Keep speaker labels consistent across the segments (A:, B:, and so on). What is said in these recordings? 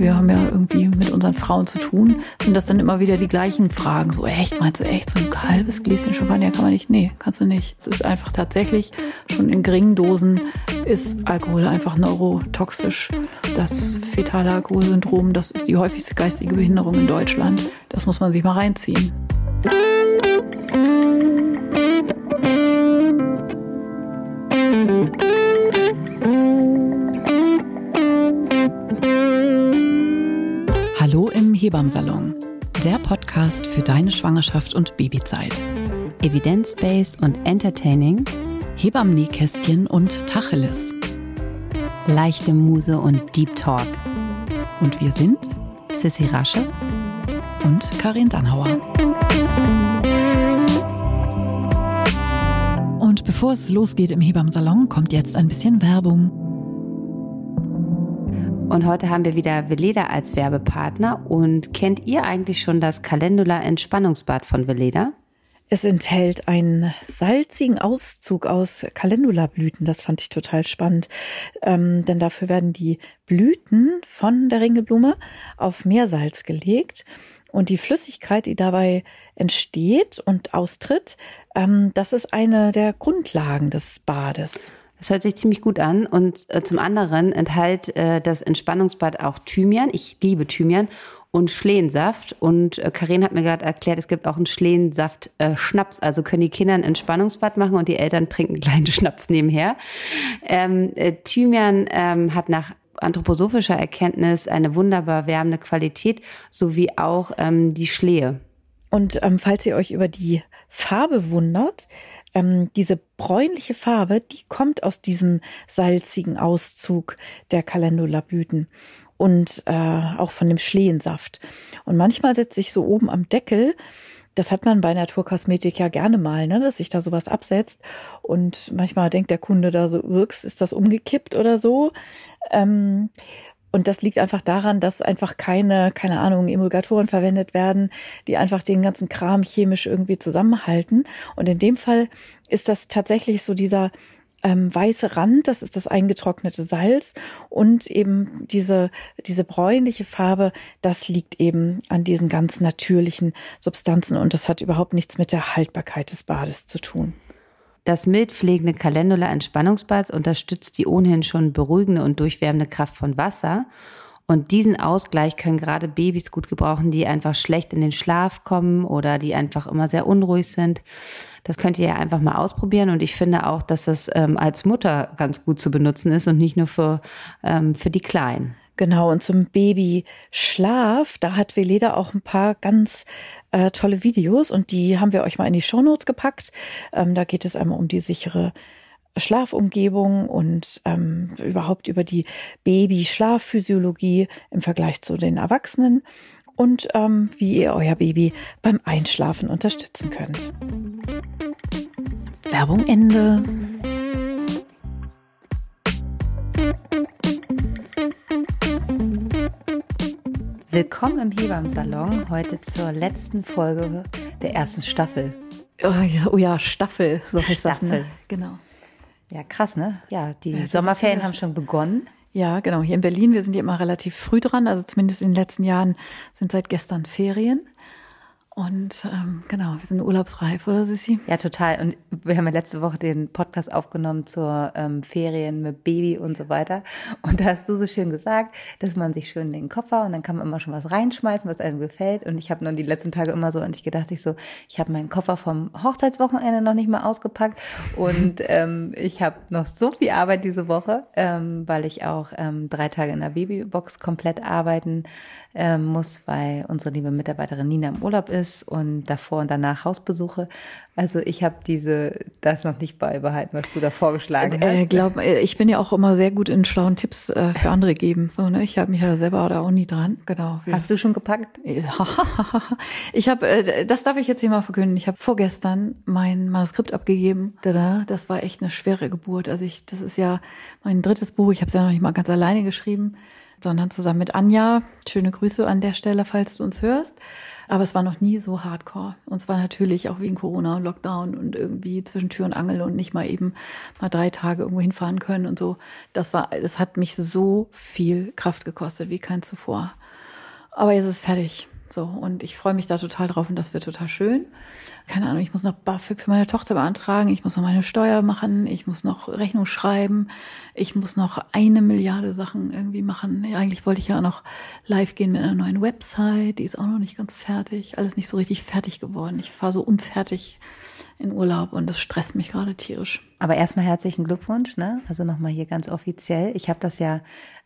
A: wir haben ja irgendwie mit unseren Frauen zu tun, sind das dann immer wieder die gleichen Fragen. So, echt, meinst du echt, so ein halbes Gläschen Champagner kann man nicht? Nee, kannst du nicht. Es ist einfach tatsächlich, schon in geringen Dosen ist Alkohol einfach neurotoxisch. Das fetale Alkoholsyndrom, das ist die häufigste geistige Behinderung in Deutschland. Das muss man sich mal reinziehen. Hebammsalon, der Podcast für deine Schwangerschaft und Babyzeit.
B: Evidence-based und entertaining,
A: Hebammen-Nähkästchen und Tacheles.
B: leichte Muse und Deep Talk.
A: Und wir sind
B: Sissy Rasche
A: und Karin Dannhauer. Und bevor es losgeht im Hebammsalon, kommt jetzt ein bisschen Werbung.
B: Und heute haben wir wieder Veleda als Werbepartner. Und kennt ihr eigentlich schon das Calendula Entspannungsbad von Veleda?
A: Es enthält einen salzigen Auszug aus Calendula-Blüten. Das fand ich total spannend, ähm, denn dafür werden die Blüten von der Ringelblume auf Meersalz gelegt und die Flüssigkeit, die dabei entsteht und austritt, ähm, das ist eine der Grundlagen des Bades.
B: Das hört sich ziemlich gut an. Und äh, zum anderen enthält äh, das Entspannungsbad auch Thymian. Ich liebe Thymian und Schlehensaft. Und äh, Karin hat mir gerade erklärt, es gibt auch einen Schlehensaft-Schnaps. also können die Kinder ein Entspannungsbad machen und die Eltern trinken einen kleinen Schnaps nebenher. Ähm, äh, Thymian ähm, hat nach anthroposophischer Erkenntnis eine wunderbar wärmende Qualität, sowie auch ähm, die Schlehe.
A: Und ähm, falls ihr euch über die Farbe wundert, ähm, diese bräunliche Farbe, die kommt aus diesem salzigen Auszug der Calendula-Blüten und äh, auch von dem Schlehensaft. Und manchmal setzt sich so oben am Deckel, das hat man bei Naturkosmetik ja gerne mal, ne, dass sich da sowas absetzt. Und manchmal denkt der Kunde da so, wirks, ist das umgekippt oder so. Ähm, und das liegt einfach daran, dass einfach keine, keine Ahnung, Emulgatoren verwendet werden, die einfach den ganzen Kram chemisch irgendwie zusammenhalten. Und in dem Fall ist das tatsächlich so dieser ähm, weiße Rand, das ist das eingetrocknete Salz und eben diese, diese bräunliche Farbe, das liegt eben an diesen ganz natürlichen Substanzen und das hat überhaupt nichts mit der Haltbarkeit des Bades zu tun.
B: Das mild pflegende Calendula Entspannungsbad unterstützt die ohnehin schon beruhigende und durchwärmende Kraft von Wasser. Und diesen Ausgleich können gerade Babys gut gebrauchen, die einfach schlecht in den Schlaf kommen oder die einfach immer sehr unruhig sind. Das könnt ihr ja einfach mal ausprobieren. Und ich finde auch, dass das ähm, als Mutter ganz gut zu benutzen ist und nicht nur für, ähm, für die Kleinen.
A: Genau, und zum Babyschlaf, da hat Veleda auch ein paar ganz äh, tolle Videos und die haben wir euch mal in die Shownotes gepackt. Ähm, da geht es einmal um die sichere Schlafumgebung und ähm, überhaupt über die Baby-Schlafphysiologie im Vergleich zu den Erwachsenen und ähm, wie ihr euer Baby beim Einschlafen unterstützen könnt. Werbung Ende.
B: Willkommen im Hebammsalon, heute zur letzten Folge der ersten Staffel.
A: Oh ja, oh ja Staffel, so heißt das.
B: Staffel.
A: Ne? Genau.
B: Ja, krass, ne? Ja, die
A: Ja, das
B: Sommerferien haben schon begonnen.
A: Ja, genau. Hier in Berlin, wir sind ja immer relativ früh dran. Also zumindest in den letzten Jahren sind seit gestern Ferien. Und ähm, genau, wir sind urlaubsreif, oder Sissi?
B: Ja, total. Und wir haben ja letzte Woche den Podcast aufgenommen zur ähm, Ferien mit Baby und so weiter. Und da hast du so schön gesagt, dass man sich schön in den Koffer und dann kann man immer schon was reinschmeißen, was einem gefällt. Und ich habe nur die letzten Tage immer so an dich gedacht, ich so, ich habe meinen Koffer vom Hochzeitswochenende noch nicht mal ausgepackt und ähm, ich habe noch so viel Arbeit diese Woche, ähm, weil ich auch ähm, drei Tage in der Babybox komplett arbeiten ähm, muss, weil unsere liebe Mitarbeiterin Nina im Urlaub ist und davor und danach Hausbesuche. Also ich habe diese das noch nicht beibehalten, was du da vorgeschlagen
A: Äh,
B: hast.
A: glaub, äh, ich bin ja auch immer sehr gut in schlauen Tipps äh, für andere geben. So, ne? Ich habe mich ja selber da auch nie dran. Genau.
B: Hast du schon gepackt?
A: Ich habe, äh, das darf ich jetzt hier mal verkünden. Ich habe vorgestern mein Manuskript abgegeben. Tada, das war echt eine schwere Geburt. Also ich, das ist ja mein drittes Buch. Ich habe es ja noch nicht mal ganz alleine geschrieben. Sondern zusammen mit Anja. Schöne Grüße an der Stelle, falls du uns hörst. Aber es war noch nie so hardcore. Und zwar natürlich auch wegen Corona und Lockdown und irgendwie zwischen Tür und Angel und nicht mal eben mal drei Tage irgendwo hinfahren können und so. Das war, es hat mich so viel Kraft gekostet wie kein zuvor. Aber jetzt ist es fertig. So, und ich freue mich da total drauf und das wird total schön. Keine Ahnung, ich muss noch BAföG für meine Tochter beantragen, ich muss noch meine Steuer machen, ich muss noch Rechnung schreiben, ich muss noch eine Milliarde Sachen irgendwie machen. Eigentlich wollte ich ja noch live gehen mit einer neuen Website, die ist auch noch nicht ganz fertig, alles nicht so richtig fertig geworden. Ich fahre so unfertig in Urlaub und das stresst mich gerade tierisch.
B: Aber erstmal herzlichen Glückwunsch, ne? Also nochmal hier ganz offiziell. Ich habe das ja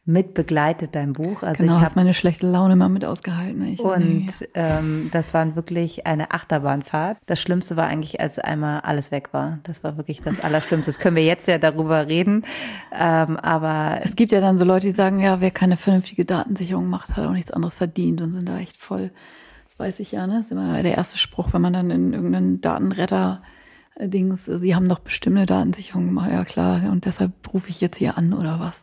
B: mit begleitet, dein Buch.
A: Also genau, ich habe meine schlechte Laune mal mit ausgehalten.
B: Und nee. ähm, das war wirklich eine Achterbahnfahrt. Das Schlimmste war eigentlich, als einmal alles weg war. Das war wirklich das Allerschlimmste. Das können wir jetzt ja darüber reden. Ähm, aber
A: es gibt ja dann so Leute, die sagen, ja, wer keine vernünftige Datensicherung macht, hat auch nichts anderes verdient und sind da echt voll. Das weiß ich ja, ne? Das ist immer der erste Spruch, wenn man dann in irgendeinen Datenretter Dings, Sie haben doch bestimmte Datensicherung gemacht, ja klar, und deshalb rufe ich jetzt hier an oder was.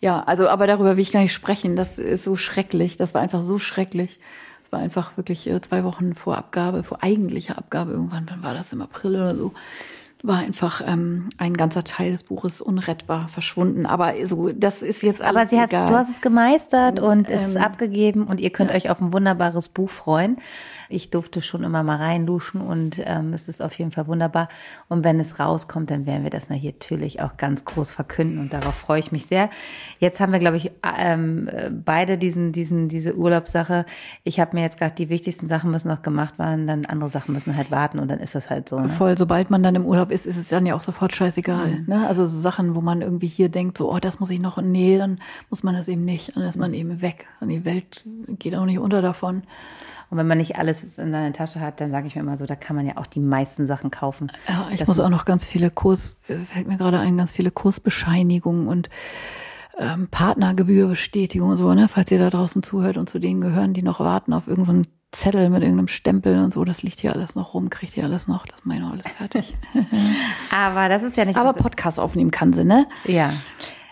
A: Ja, also, aber darüber will ich gar nicht sprechen. Das ist so schrecklich. Das war einfach so schrecklich. Es war einfach wirklich äh, zwei Wochen vor Abgabe, vor eigentlicher Abgabe irgendwann, wann war das im April oder so, war einfach ähm, ein ganzer Teil des Buches unrettbar verschwunden. Aber so, das ist jetzt alles
B: Aber sie
A: hat,
B: du hast es gemeistert und, ähm, ist abgegeben und ihr könnt ja. euch auf ein wunderbares Buch freuen. Ich durfte schon immer mal reinluschen und ähm, es ist auf jeden Fall wunderbar. Und wenn es rauskommt, dann werden wir das natürlich auch ganz groß verkünden und darauf freue ich mich sehr. Jetzt haben wir, glaube ich, ähm, beide diesen, diesen, diese Urlaubssache. Ich habe mir jetzt gerade die wichtigsten Sachen müssen noch gemacht werden, dann andere Sachen müssen halt warten und dann ist das halt so. Ne?
A: Voll, sobald man dann im Urlaub ist, ist es dann ja auch sofort scheißegal. Mhm. Ne? Also so Sachen, wo man irgendwie hier denkt, so, oh, das muss ich noch, nee, dann muss man das eben nicht. Dann ist man eben weg. Und die Welt geht auch nicht unter davon.
B: Und wenn man nicht alles in seiner Tasche hat, dann sage ich mir immer so, da kann man ja auch die meisten Sachen kaufen.
A: Ja, ich muss auch noch ganz viele Kurs, äh, fällt mir gerade ein, ganz viele Kursbescheinigungen und ähm, Partnergebührbestätigung und so, ne? Falls ihr da draußen zuhört und zu denen gehören, die noch warten auf irgendeinen Zettel mit irgendeinem Stempel und so, das liegt hier alles noch rum, kriegt ihr alles noch, das meine ich alles fertig.
B: Aber das ist ja nicht.
A: Aber Podcast aufnehmen kann sie, ne?
B: Ja.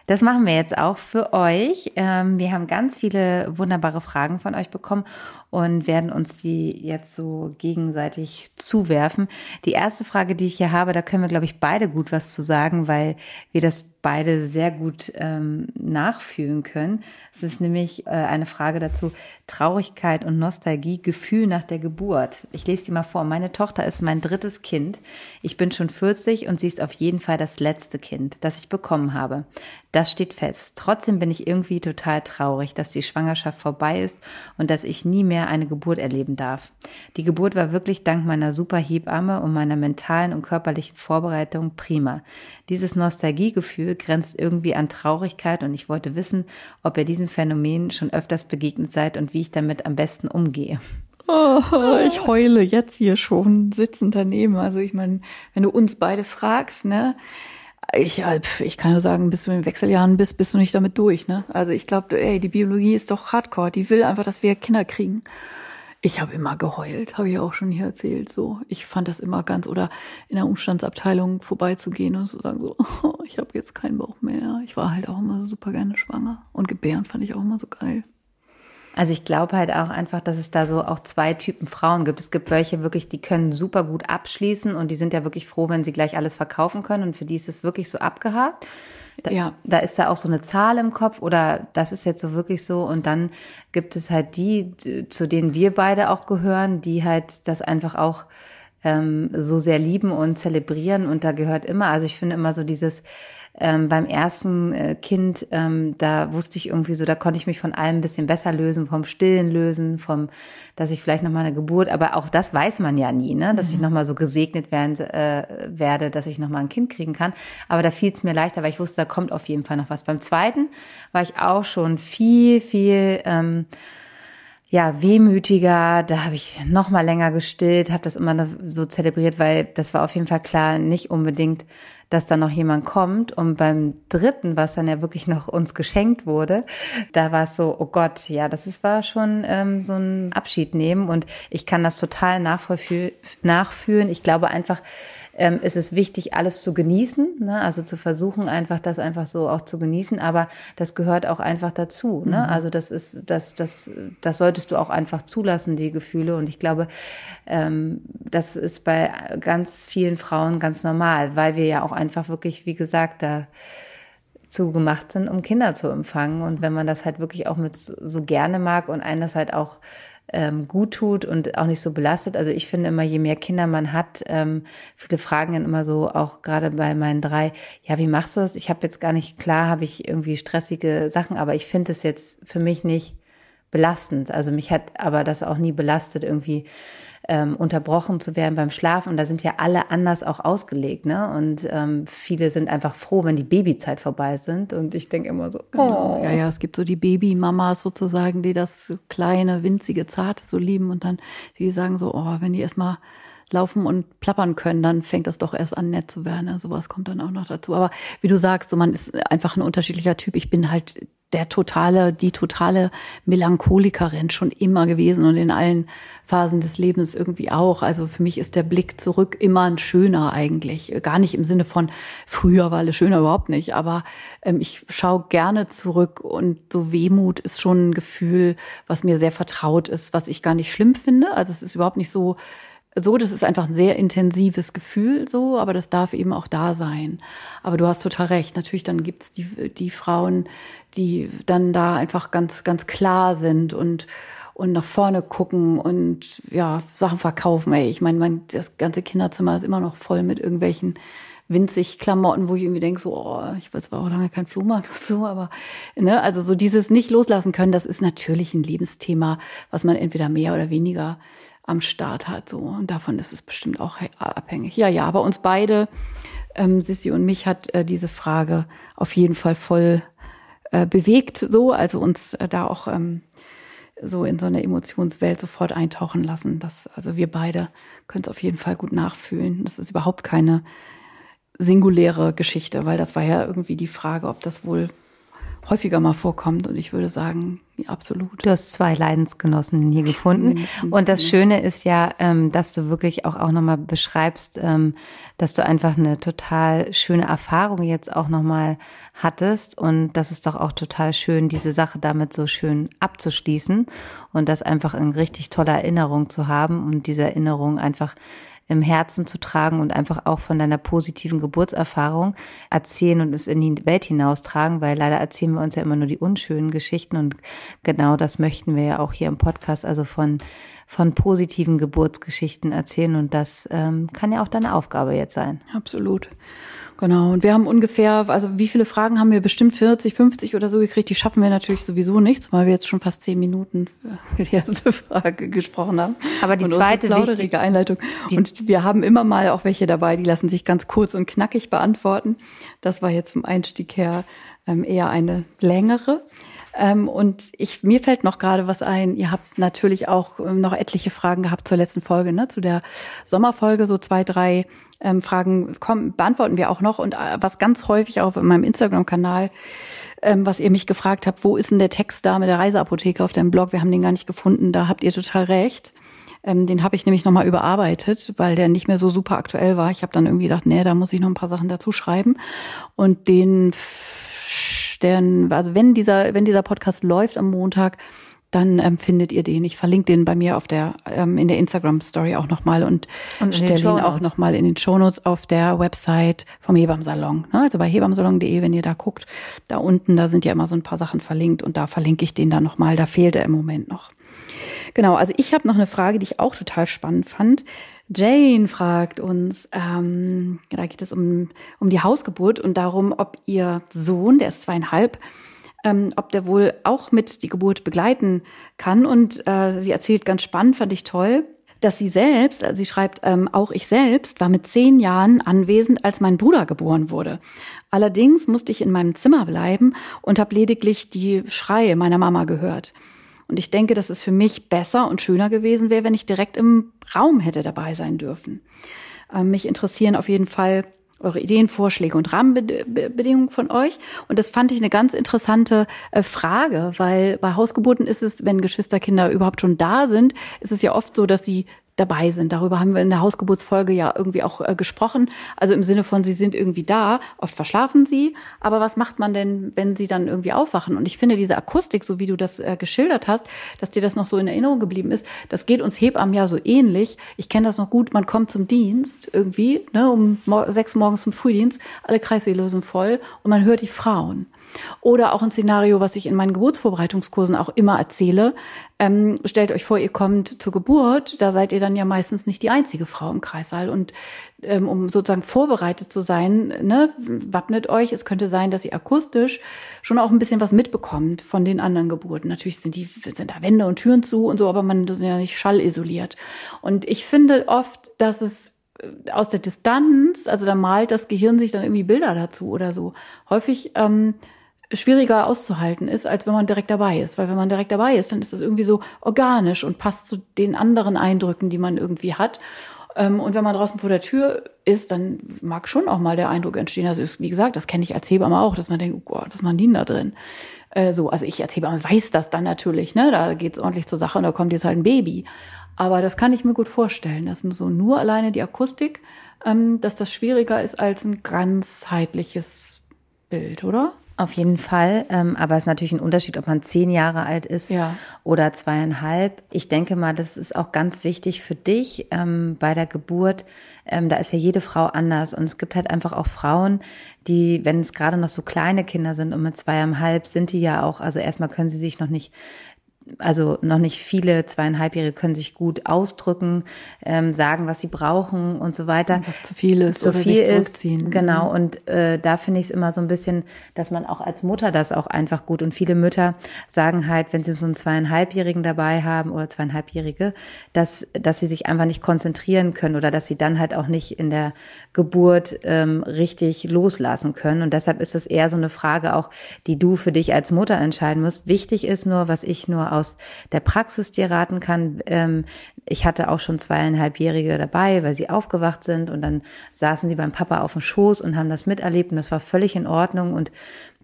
B: Das machen wir jetzt auch für euch. Ähm, wir haben ganz viele wunderbare Fragen von euch bekommen und werden uns die jetzt so gegenseitig zuwerfen. Die erste Frage, die ich hier habe, da können wir, glaube ich, beide gut was zu sagen, weil wir das beide sehr gut ähm, nachfühlen können. Es ist nämlich äh, eine Frage dazu, Traurigkeit und Nostalgie, Gefühl nach der Geburt. Ich lese die mal vor. Meine Tochter ist mein drittes Kind. Ich bin schon 40 und sie ist auf jeden Fall das letzte Kind, das ich bekommen habe. Das steht fest. Trotzdem bin ich irgendwie total traurig, dass die Schwangerschaft vorbei ist und dass ich nie mehr eine Geburt erleben darf. Die Geburt war wirklich dank meiner super Hebamme und meiner mentalen und körperlichen Vorbereitung prima. Dieses Nostalgiegefühl grenzt irgendwie an Traurigkeit und ich wollte wissen, ob ihr diesem Phänomen schon öfters begegnet seid und wie ich damit am besten umgehe.
A: Oh, ich heule jetzt hier schon sitzend daneben. Also ich meine, wenn du uns beide fragst, ne, ich, äh, ich kann nur sagen, bis du in den Wechseljahren bist, bist du nicht damit durch, ne? Also ich glaube, ey, die Biologie ist doch hardcore. Die will einfach, dass wir Kinder kriegen. Ich habe immer geheult, habe ich auch schon hier erzählt. So, ich fand das immer ganz oder in der Umstandsabteilung vorbeizugehen und zu sagen so, oh, ich habe jetzt keinen Bauch mehr. Ich war halt auch immer super gerne schwanger und gebären fand ich auch immer so geil.
B: Also ich glaube halt auch einfach, dass es da so auch zwei Typen Frauen gibt. Es gibt welche wirklich, die können super gut abschließen und die sind ja wirklich froh, wenn sie gleich alles verkaufen können und für die ist es wirklich so abgehakt. Da, ja. da ist da auch so eine Zahl im Kopf oder das ist jetzt so wirklich so. Und dann gibt es halt die, zu denen wir beide auch gehören, die halt das einfach auch ähm, so sehr lieben und zelebrieren. Und da gehört immer, also ich finde immer so dieses, ähm, beim ersten äh, Kind, ähm, da wusste ich irgendwie so, da konnte ich mich von allem ein bisschen besser lösen, vom Stillen lösen, vom, dass ich vielleicht nochmal eine Geburt, aber auch das weiß man ja nie, ne, dass mhm. ich nochmal so gesegnet werden, äh, werde, dass ich nochmal ein Kind kriegen kann. Aber da fiel es mir leichter, weil ich wusste, da kommt auf jeden Fall noch was. Beim zweiten war ich auch schon viel, viel, ähm, ja, wehmütiger, da habe ich noch mal länger gestillt, habe das immer so zelebriert, weil das war auf jeden Fall klar, nicht unbedingt dass da noch jemand kommt. Und beim dritten, was dann ja wirklich noch uns geschenkt wurde, da war es so, oh Gott, ja, das ist, war schon ähm, so ein Abschied nehmen. Und ich kann das total nachfühlen. Ich glaube einfach, ähm, ist es wichtig, alles zu genießen, ne? also zu versuchen, einfach das einfach so auch zu genießen, aber das gehört auch einfach dazu. Ne? Mhm. Also das ist, das, das, das solltest du auch einfach zulassen, die Gefühle. Und ich glaube, ähm, das ist bei ganz vielen Frauen ganz normal, weil wir ja auch einfach wirklich, wie gesagt, da zugemacht sind, um Kinder zu empfangen. Und wenn man das halt wirklich auch mit so gerne mag und einen das halt auch ähm, gut tut und auch nicht so belastet. Also ich finde immer, je mehr Kinder man hat, ähm, viele fragen dann immer so, auch gerade bei meinen drei, ja, wie machst du das? Ich habe jetzt gar nicht, klar habe ich irgendwie stressige Sachen, aber ich finde es jetzt für mich nicht belastend. Also mich hat aber das auch nie belastet, irgendwie ähm, unterbrochen zu werden beim Schlafen. Und da sind ja alle anders auch ausgelegt. Ne? Und ähm, viele sind einfach froh, wenn die Babyzeit vorbei sind. Und ich denke immer so,
A: genau. oh. Ja, ja, es gibt so die Babymamas sozusagen, die das kleine, winzige, zarte so lieben und dann die sagen so, oh, wenn die erstmal laufen und plappern können, dann fängt das doch erst an, nett zu werden. Also sowas kommt dann auch noch dazu. Aber wie du sagst, so man ist einfach ein unterschiedlicher Typ. Ich bin halt der totale, die totale Melancholikerin schon immer gewesen und in allen Phasen des Lebens irgendwie auch. Also für mich ist der Blick zurück immer ein schöner eigentlich. Gar nicht im Sinne von früher war alles schöner, überhaupt nicht. Aber ähm, ich schaue gerne zurück und so Wehmut ist schon ein Gefühl, was mir sehr vertraut ist, was ich gar nicht schlimm finde. Also es ist überhaupt nicht so, so, das ist einfach ein sehr intensives Gefühl so, aber das darf eben auch da sein. Aber du hast total recht. Natürlich, dann gibt's die, die Frauen, die dann da einfach ganz, ganz klar sind und, und nach vorne gucken und ja, Sachen verkaufen. Ey, ich meine, mein, das ganze Kinderzimmer ist immer noch voll mit irgendwelchen winzig Klamotten, wo ich irgendwie denke, so, oh, ich weiß, war auch lange kein Flohmarkt oder so, aber ne, also so dieses nicht loslassen können, das ist natürlich ein Lebensthema, was man entweder mehr oder weniger am Start hat. So. Und davon ist es bestimmt auch abhängig. Ja, ja, aber uns beide, ähm, Sissi und mich, hat äh, diese Frage auf jeden Fall voll äh, bewegt, so, also uns äh, da auch ähm, so in so eine Emotionswelt sofort eintauchen lassen. Das, also wir beide können es auf jeden Fall gut nachfühlen. Das ist überhaupt keine singuläre Geschichte, weil das war ja irgendwie die Frage, ob das wohl häufiger mal vorkommt. Und ich würde sagen, ja, absolut.
B: Du hast zwei Leidensgenossen hier gefunden. Und das Schöne ist ja, ähm, dass du wirklich auch, auch nochmal beschreibst, ähm, dass du einfach eine total schöne Erfahrung jetzt auch nochmal hattest. Und das ist doch auch total schön, diese Sache damit so schön abzuschließen und das einfach in richtig toller Erinnerung zu haben und diese Erinnerung einfach im Herzen zu tragen und einfach auch von deiner positiven Geburtserfahrung erzählen und es in die Welt hinaustragen, weil leider erzählen wir uns ja immer nur die unschönen Geschichten und genau das möchten wir ja auch hier im Podcast, also von von positiven Geburtsgeschichten erzählen und das ähm, kann ja auch deine Aufgabe jetzt sein.
A: Absolut. Genau. Und wir haben ungefähr, also wie viele Fragen haben wir? Bestimmt 40, 50 oder so gekriegt. Die schaffen wir natürlich sowieso nicht, weil wir jetzt schon fast zehn Minuten für die erste Frage gesprochen haben.
B: Aber die und zweite
A: wichtige Einleitung. Und wir haben immer mal auch welche dabei, die lassen sich ganz kurz und knackig beantworten. Das war jetzt vom Einstieg her ähm, eher eine längere. Ähm, und ich, mir fällt noch gerade was ein. Ihr habt natürlich auch ähm, noch etliche Fragen gehabt zur letzten Folge, ne? zu der Sommerfolge, so zwei, drei ähm, Fragen kommen, beantworten wir auch noch. Und äh, was ganz häufig in meinem Instagram-Kanal, ähm, was ihr mich gefragt habt, wo ist denn der Text da mit der Reiseapotheke auf deinem Blog? Wir haben den gar nicht gefunden. Da habt ihr total recht. Ähm, den habe ich nämlich nochmal überarbeitet, weil der nicht mehr so super aktuell war. Ich habe dann irgendwie gedacht, nee, da muss ich noch ein paar Sachen dazu schreiben. Und den Stern, also wenn dieser, wenn dieser Podcast läuft am Montag, dann ähm, findet ihr den. Ich verlinke den bei mir auf der ähm, in der Instagram Story auch nochmal und, und stelle ihn auch nochmal in den Shownotes auf der Website vom Hebammsalon. Ne? Also bei hebammsalon.de, wenn ihr da guckt, da unten, da sind ja immer so ein paar Sachen verlinkt und da verlinke ich den dann nochmal. Da fehlt er im Moment noch. Genau, also ich habe noch eine Frage, die ich auch total spannend fand. Jane fragt uns, ähm, da geht es um, um die Hausgeburt und darum, ob ihr Sohn, der ist zweieinhalb, ähm, ob der wohl auch mit die Geburt begleiten kann. Und äh, sie erzählt ganz spannend, fand ich toll, dass sie selbst, also sie schreibt, ähm, auch ich selbst war mit zehn Jahren anwesend, als mein Bruder geboren wurde. Allerdings musste ich in meinem Zimmer bleiben und habe lediglich die Schreie meiner Mama gehört. Und ich denke, dass es für mich besser und schöner gewesen wäre, wenn ich direkt im Raum hätte dabei sein dürfen. Ähm, mich interessieren auf jeden Fall eure Ideen, Vorschläge und Rahmenbedingungen von euch. Und das fand ich eine ganz interessante äh, Frage, weil bei Hausgeburten ist es, wenn Geschwisterkinder überhaupt schon da sind, ist es ja oft so, dass sie dabei sind. Darüber haben wir in der Hausgeburtsfolge ja irgendwie auch äh, gesprochen. Also im Sinne von, sie sind irgendwie da, oft verschlafen sie, aber was macht man denn, wenn sie dann irgendwie aufwachen? Und ich finde diese Akustik, so wie du das äh, geschildert hast, dass dir das noch so in Erinnerung geblieben ist, das geht uns Hebammen ja so ähnlich. Ich kenne das noch gut, man kommt zum Dienst irgendwie, ne, um sechs morgens zum Frühdienst, alle Kreissäle sind voll und man hört die Frauen. Oder auch ein Szenario, was ich in meinen Geburtsvorbereitungskursen auch immer erzähle. Ähm, stellt euch vor, ihr kommt zur Geburt, da seid ihr dann ja meistens nicht die einzige Frau im Kreissaal. Und ähm, um sozusagen vorbereitet zu sein, ne, wappnet euch. Es könnte sein, dass ihr akustisch schon auch ein bisschen was mitbekommt von den anderen Geburten. Natürlich sind die sind da Wände und Türen zu und so, aber man ist ja nicht schallisoliert. Und ich finde oft, dass es äh, aus der Distanz, also da malt das Gehirn sich dann irgendwie Bilder dazu oder so. Häufig ähm, schwieriger auszuhalten ist, als wenn man direkt dabei ist. Weil wenn man direkt dabei ist, dann ist das irgendwie so organisch und passt zu den anderen Eindrücken, die man irgendwie hat. Ähm, und wenn man draußen vor der Tür ist, dann mag schon auch mal der Eindruck entstehen. Also ist, wie gesagt, das kenne ich als Hebamme auch, dass man denkt, oh Gott, was machen die denn da drin? Äh, so, also ich als Hebamme weiß das dann natürlich, ne? Da geht's ordentlich zur Sache und da kommt jetzt halt ein Baby. Aber das kann ich mir gut vorstellen, dass so nur alleine die Akustik, ähm, dass das schwieriger ist als ein ganzheitliches Bild, oder?
B: Auf jeden Fall, ähm, aber es ist natürlich ein Unterschied, ob man zehn Jahre alt ist ja. oder zweieinhalb. Ich denke mal, das ist auch ganz wichtig für dich ähm, bei der Geburt. Ähm, da ist ja jede Frau anders und es gibt halt einfach auch Frauen, die, wenn es gerade noch so kleine Kinder sind und mit zweieinhalb sind die ja auch, also erstmal können sie sich noch nicht also noch nicht viele zweieinhalbjährige können sich gut ausdrücken, ähm, sagen, was sie brauchen und so weiter.
A: Was zu viel ist,
B: zu viel ist. Genau. Mhm. Und äh, da finde ich es immer so ein bisschen, dass man auch als Mutter das auch einfach gut. Und viele Mütter sagen halt, wenn sie so einen zweieinhalbjährigen dabei haben oder zweieinhalbjährige, dass dass sie sich einfach nicht konzentrieren können oder dass sie dann halt auch nicht in der Geburt ähm, richtig loslassen können. Und deshalb ist es eher so eine Frage auch, die du für dich als Mutter entscheiden musst. Wichtig ist nur, was ich nur aus der Praxis dir raten kann. Ähm, ich hatte auch schon zweieinhalbjährige dabei, weil sie aufgewacht sind und dann saßen sie beim Papa auf dem Schoß und haben das miterlebt und das war völlig in Ordnung und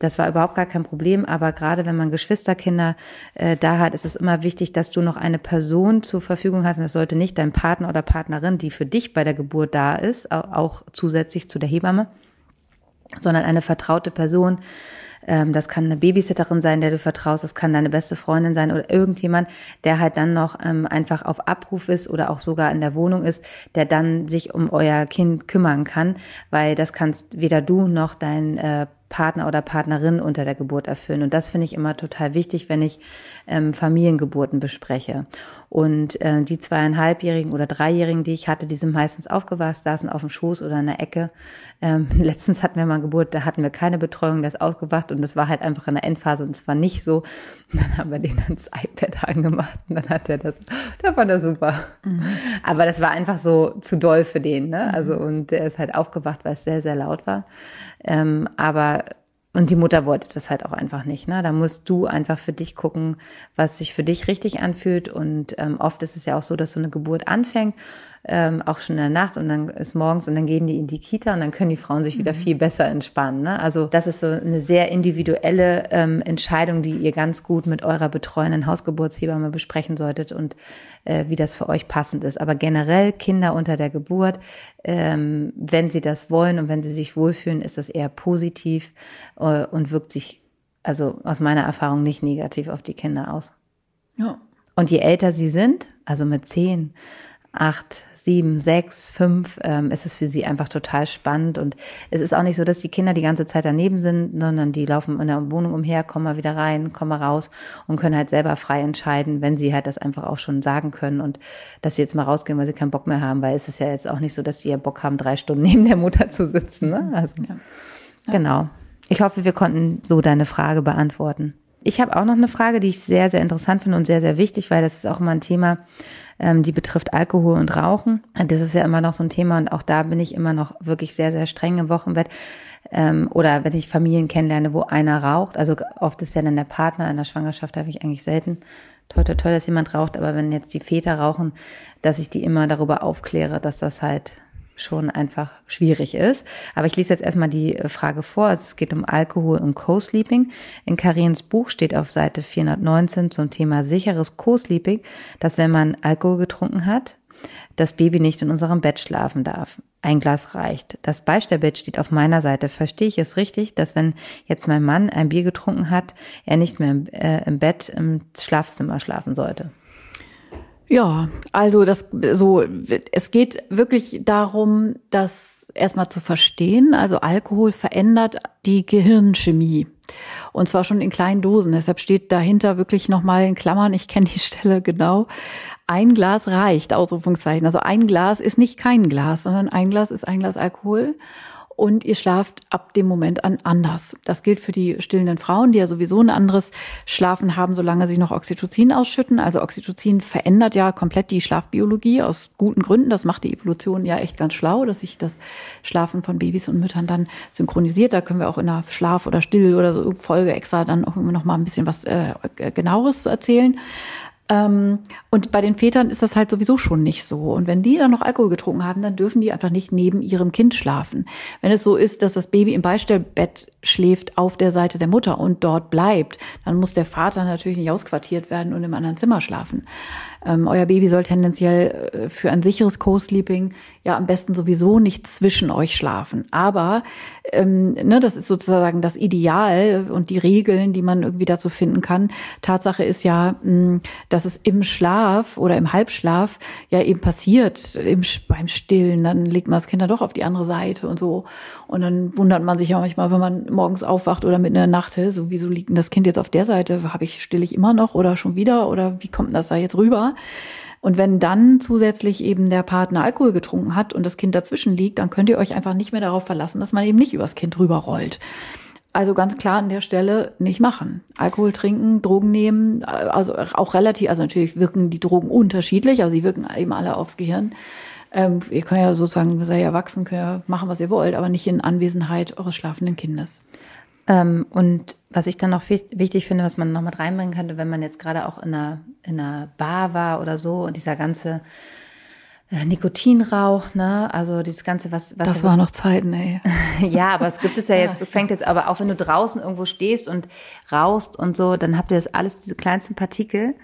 B: das war überhaupt gar kein Problem. Aber gerade wenn man Geschwisterkinder äh, da hat, ist es immer wichtig, dass du noch eine Person zur Verfügung hast. Und das sollte nicht dein Partner oder Partnerin, die für dich bei der Geburt da ist, auch zusätzlich zu der Hebamme, sondern eine vertraute Person, ähm, das kann eine Babysitterin sein, der du vertraust, das kann deine beste Freundin sein oder irgendjemand, der halt dann noch ähm, einfach auf Abruf ist oder auch sogar in der Wohnung ist, der dann sich um euer Kind kümmern kann, weil das kannst weder du noch dein äh, Partner oder Partnerin unter der Geburt erfüllen. Und das finde ich immer total wichtig, wenn ich ähm, Familiengeburten bespreche. Und äh, die zweieinhalbjährigen oder dreijährigen, die ich hatte, die sind meistens aufgewacht, saßen auf dem Schoß oder in der Ecke. Ähm, letztens hatten wir mal Geburt, da hatten wir keine Betreuung, der ist ausgewacht und das war halt einfach in der Endphase und es war nicht so. Und dann haben wir den ans iPad angemacht und dann hat er das, der fand das super. Mhm. Aber das war einfach so zu doll für den, ne? Also und der ist halt aufgewacht, weil es sehr, sehr laut war. Ähm, aber und die Mutter wollte das halt auch einfach nicht. Ne? Da musst du einfach für dich gucken, was sich für dich richtig anfühlt. Und ähm, oft ist es ja auch so, dass so eine Geburt anfängt ähm, auch schon in der Nacht und dann ist morgens und dann gehen die in die Kita und dann können die Frauen sich wieder mhm. viel besser entspannen. Ne? Also das ist so eine sehr individuelle ähm, Entscheidung, die ihr ganz gut mit eurer betreuenden Hausgeburtshebamme besprechen solltet und äh, wie das für euch passend ist. Aber generell Kinder unter der Geburt, ähm, wenn sie das wollen und wenn sie sich wohlfühlen, ist das eher positiv äh, und wirkt sich also aus meiner Erfahrung nicht negativ auf die Kinder aus. Ja. Und je älter sie sind, also mit zehn, acht, sieben, sechs, fünf, ähm, ist es für sie einfach total spannend. Und es ist auch nicht so, dass die Kinder die ganze Zeit daneben sind, sondern die laufen in der Wohnung umher, kommen mal wieder rein, kommen mal raus und können halt selber frei entscheiden, wenn sie halt das einfach auch schon sagen können und dass sie jetzt mal rausgehen, weil sie keinen Bock mehr haben, weil es ist ja jetzt auch nicht so, dass sie ja Bock haben, drei Stunden neben der Mutter zu sitzen. Ne? Also, ja. Ja. genau. Ich hoffe, wir konnten so deine Frage beantworten. Ich habe auch noch eine Frage, die ich sehr, sehr interessant finde und sehr, sehr wichtig, weil das ist auch immer ein Thema, ähm, die betrifft Alkohol und Rauchen. Das ist ja immer noch so ein Thema und auch da bin ich immer noch wirklich sehr, sehr streng im Wochenbett. Ähm, oder wenn ich Familien kennenlerne, wo einer raucht, also oft ist ja dann der Partner in der Schwangerschaft, habe ich eigentlich selten. Toll, toll, toll, dass jemand raucht, aber wenn jetzt die Väter rauchen, dass ich die immer darüber aufkläre, dass das halt schon einfach schwierig ist. Aber ich lese jetzt erstmal die äh, Frage vor. Es geht um Alkohol und Co-Sleeping. In Karins Buch steht auf Seite 419 zum Thema sicheres Co-Sleeping, dass wenn man Alkohol getrunken hat, Das Baby nicht in unserem Bett schlafen darf. Ein Glas reicht. Das Beistellbett steht auf meiner Seite. Verstehe ich es richtig, dass wenn jetzt mein Mann ein Bier getrunken hat, er nicht mehr im, äh, im Bett im Schlafzimmer schlafen sollte?
A: Ja, also das so, es geht wirklich darum, das erstmal zu verstehen. Also Alkohol verändert die Gehirnchemie. Und zwar schon in kleinen Dosen. Deshalb steht dahinter wirklich nochmal in Klammern, ich kenne die Stelle genau, ein Glas reicht, Ausrufungszeichen. Also ein Glas ist nicht kein Glas, sondern ein Glas ist ein Glas Alkohol und ihr schlaft ab dem Moment an anders. Das gilt für die stillenden Frauen, die ja sowieso ein anderes Schlafen haben, solange sie noch Oxytocin ausschütten. Also Oxytocin verändert ja komplett die Schlafbiologie aus guten Gründen. Das macht die Evolution ja echt ganz schlau, dass sich das Schlafen von Babys und Müttern dann synchronisiert. Da können wir auch in einer Schlaf- oder Still- oder so Folge extra dann auch immer noch mal ein bisschen was äh, genaueres zu erzählen. Ähm, und bei den Vätern ist das halt sowieso schon nicht so. Und wenn die dann noch Alkohol getrunken haben, dann dürfen die einfach nicht neben ihrem Kind schlafen. Wenn es so ist, dass das Baby im Beistellbett schläft auf der Seite der Mutter und dort bleibt, dann muss der Vater natürlich nicht ausquartiert werden und im anderen Zimmer schlafen. Ähm, euer Baby soll tendenziell äh, für ein sicheres Co-Sleeping ja am besten sowieso nicht zwischen euch schlafen. Aber ähm, ne, das ist sozusagen das Ideal und die Regeln, die man irgendwie dazu finden kann. Tatsache ist ja, mh, hm, dass es im Schlaf oder im Halbschlaf ja eben passiert, im, beim Stillen, dann legt man das Kind dann doch auf die andere Seite und so. Und dann wundert man sich ja manchmal, wenn man morgens aufwacht oder mit einer Nacht, so wieso liegt denn das Kind jetzt auf der Seite? Habe ich, still ich immer noch oder schon wieder? Oder wie kommt das da jetzt rüber? Und wenn dann zusätzlich eben der Partner Alkohol getrunken hat und das Kind dazwischen liegt, dann könnt ihr euch einfach nicht mehr darauf verlassen, dass man eben nicht übers Kind rüberrollt. Also ganz klar an der Stelle nicht machen. Alkohol trinken, Drogen nehmen, also auch relativ, also natürlich wirken die Drogen unterschiedlich, also sie wirken eben alle aufs Gehirn. Ähm, ihr könnt ja sozusagen, ihr seid ja erwachsen, könnt ja machen, was ihr wollt, aber nicht in Anwesenheit eures schlafenden Kindes.
B: Ähm, und was ich dann noch wichtig finde, was man noch mit reinbringen könnte, wenn man jetzt gerade auch in einer, in einer Bar war oder so und dieser ganze äh, Nikotinrauch, ne? Also dieses ganze, was, was
A: das war noch Zeiten, ey.
B: ja, aber es gibt es ja jetzt, fängt jetzt aber auch, wenn du draußen irgendwo stehst und rauchst und so, dann habt ihr das alles, diese kleinsten Partikel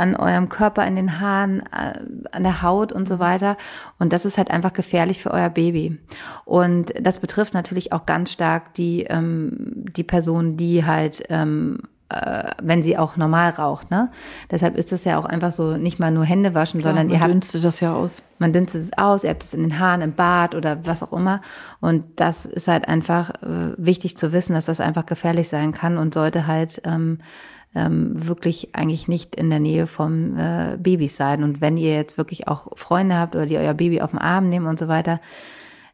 B: an eurem Körper, in den Haaren, äh, an der Haut und so weiter. Und das ist halt einfach gefährlich für euer Baby. Und das betrifft natürlich auch ganz stark die, ähm, die Person, die halt ähm, äh, wenn sie auch normal raucht. Ne? Deshalb ist das ja auch einfach so, nicht mal nur Hände waschen, Klar, sondern ihr habt.
A: dünstet das ja aus.
B: Man dünstet es aus, ihr habt es in den Haaren, im Bad oder was auch immer. Und das ist halt einfach äh, wichtig zu wissen, dass das einfach gefährlich sein kann und sollte halt ähm, ähm, wirklich eigentlich nicht in der Nähe vom äh, Babys sein. Und wenn ihr jetzt wirklich auch Freunde habt oder die euer Baby auf den Arm nehmen und so weiter,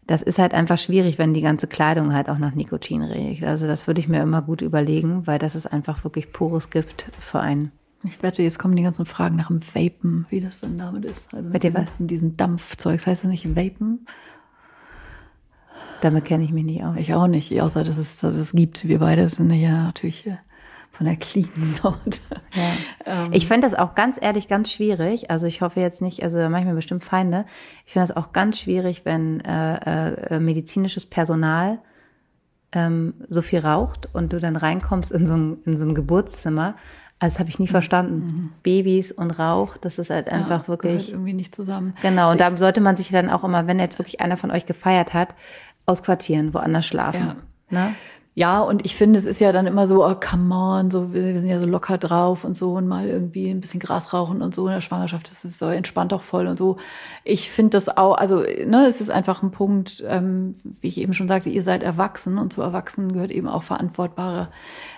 B: das ist halt einfach schwierig, wenn die ganze Kleidung halt auch nach Nikotin riecht. Also das würde ich mir immer gut überlegen, weil das ist einfach wirklich pures Gift für einen.
A: Ich wette, jetzt kommen die ganzen Fragen nach dem Vapen, wie das denn damit ist.
B: Also mit, mit
A: diesen Dampfzeug. Das heißt das nicht Vapen?
B: Damit kenne ich mich nicht aus.
A: Ich auch nicht, außer dass es, dass es gibt. Wir beide sind ja natürlich äh, von der clean Sorte.
B: Ja. Ähm. Ich fände das auch ganz ehrlich ganz schwierig. Also ich hoffe jetzt nicht, also da mache ich mir bestimmt Feinde. Ich finde das auch ganz schwierig, wenn äh, äh, medizinisches Personal ähm, so viel raucht und du dann reinkommst in so ein, in so ein Geburtszimmer. Also das habe ich nie mhm. verstanden. Mhm. Babys und Rauch, das ist halt einfach ja, wirklich
A: irgendwie nicht zusammen.
B: Genau, und also da sollte man sich dann auch immer, wenn jetzt wirklich einer von euch gefeiert hat, ausquartieren, woanders schlafen. Ja. Ne?
A: Ja, und ich finde, es ist ja dann immer so, oh, come on, so, wir sind ja so locker drauf und so und mal irgendwie ein bisschen Gras rauchen und so in der Schwangerschaft, das ist so entspannt auch voll und so. Ich finde das auch, also, ne, es ist einfach ein Punkt, ähm, wie ich eben schon sagte, ihr seid erwachsen und zu Erwachsenen gehört eben auch verantwortbare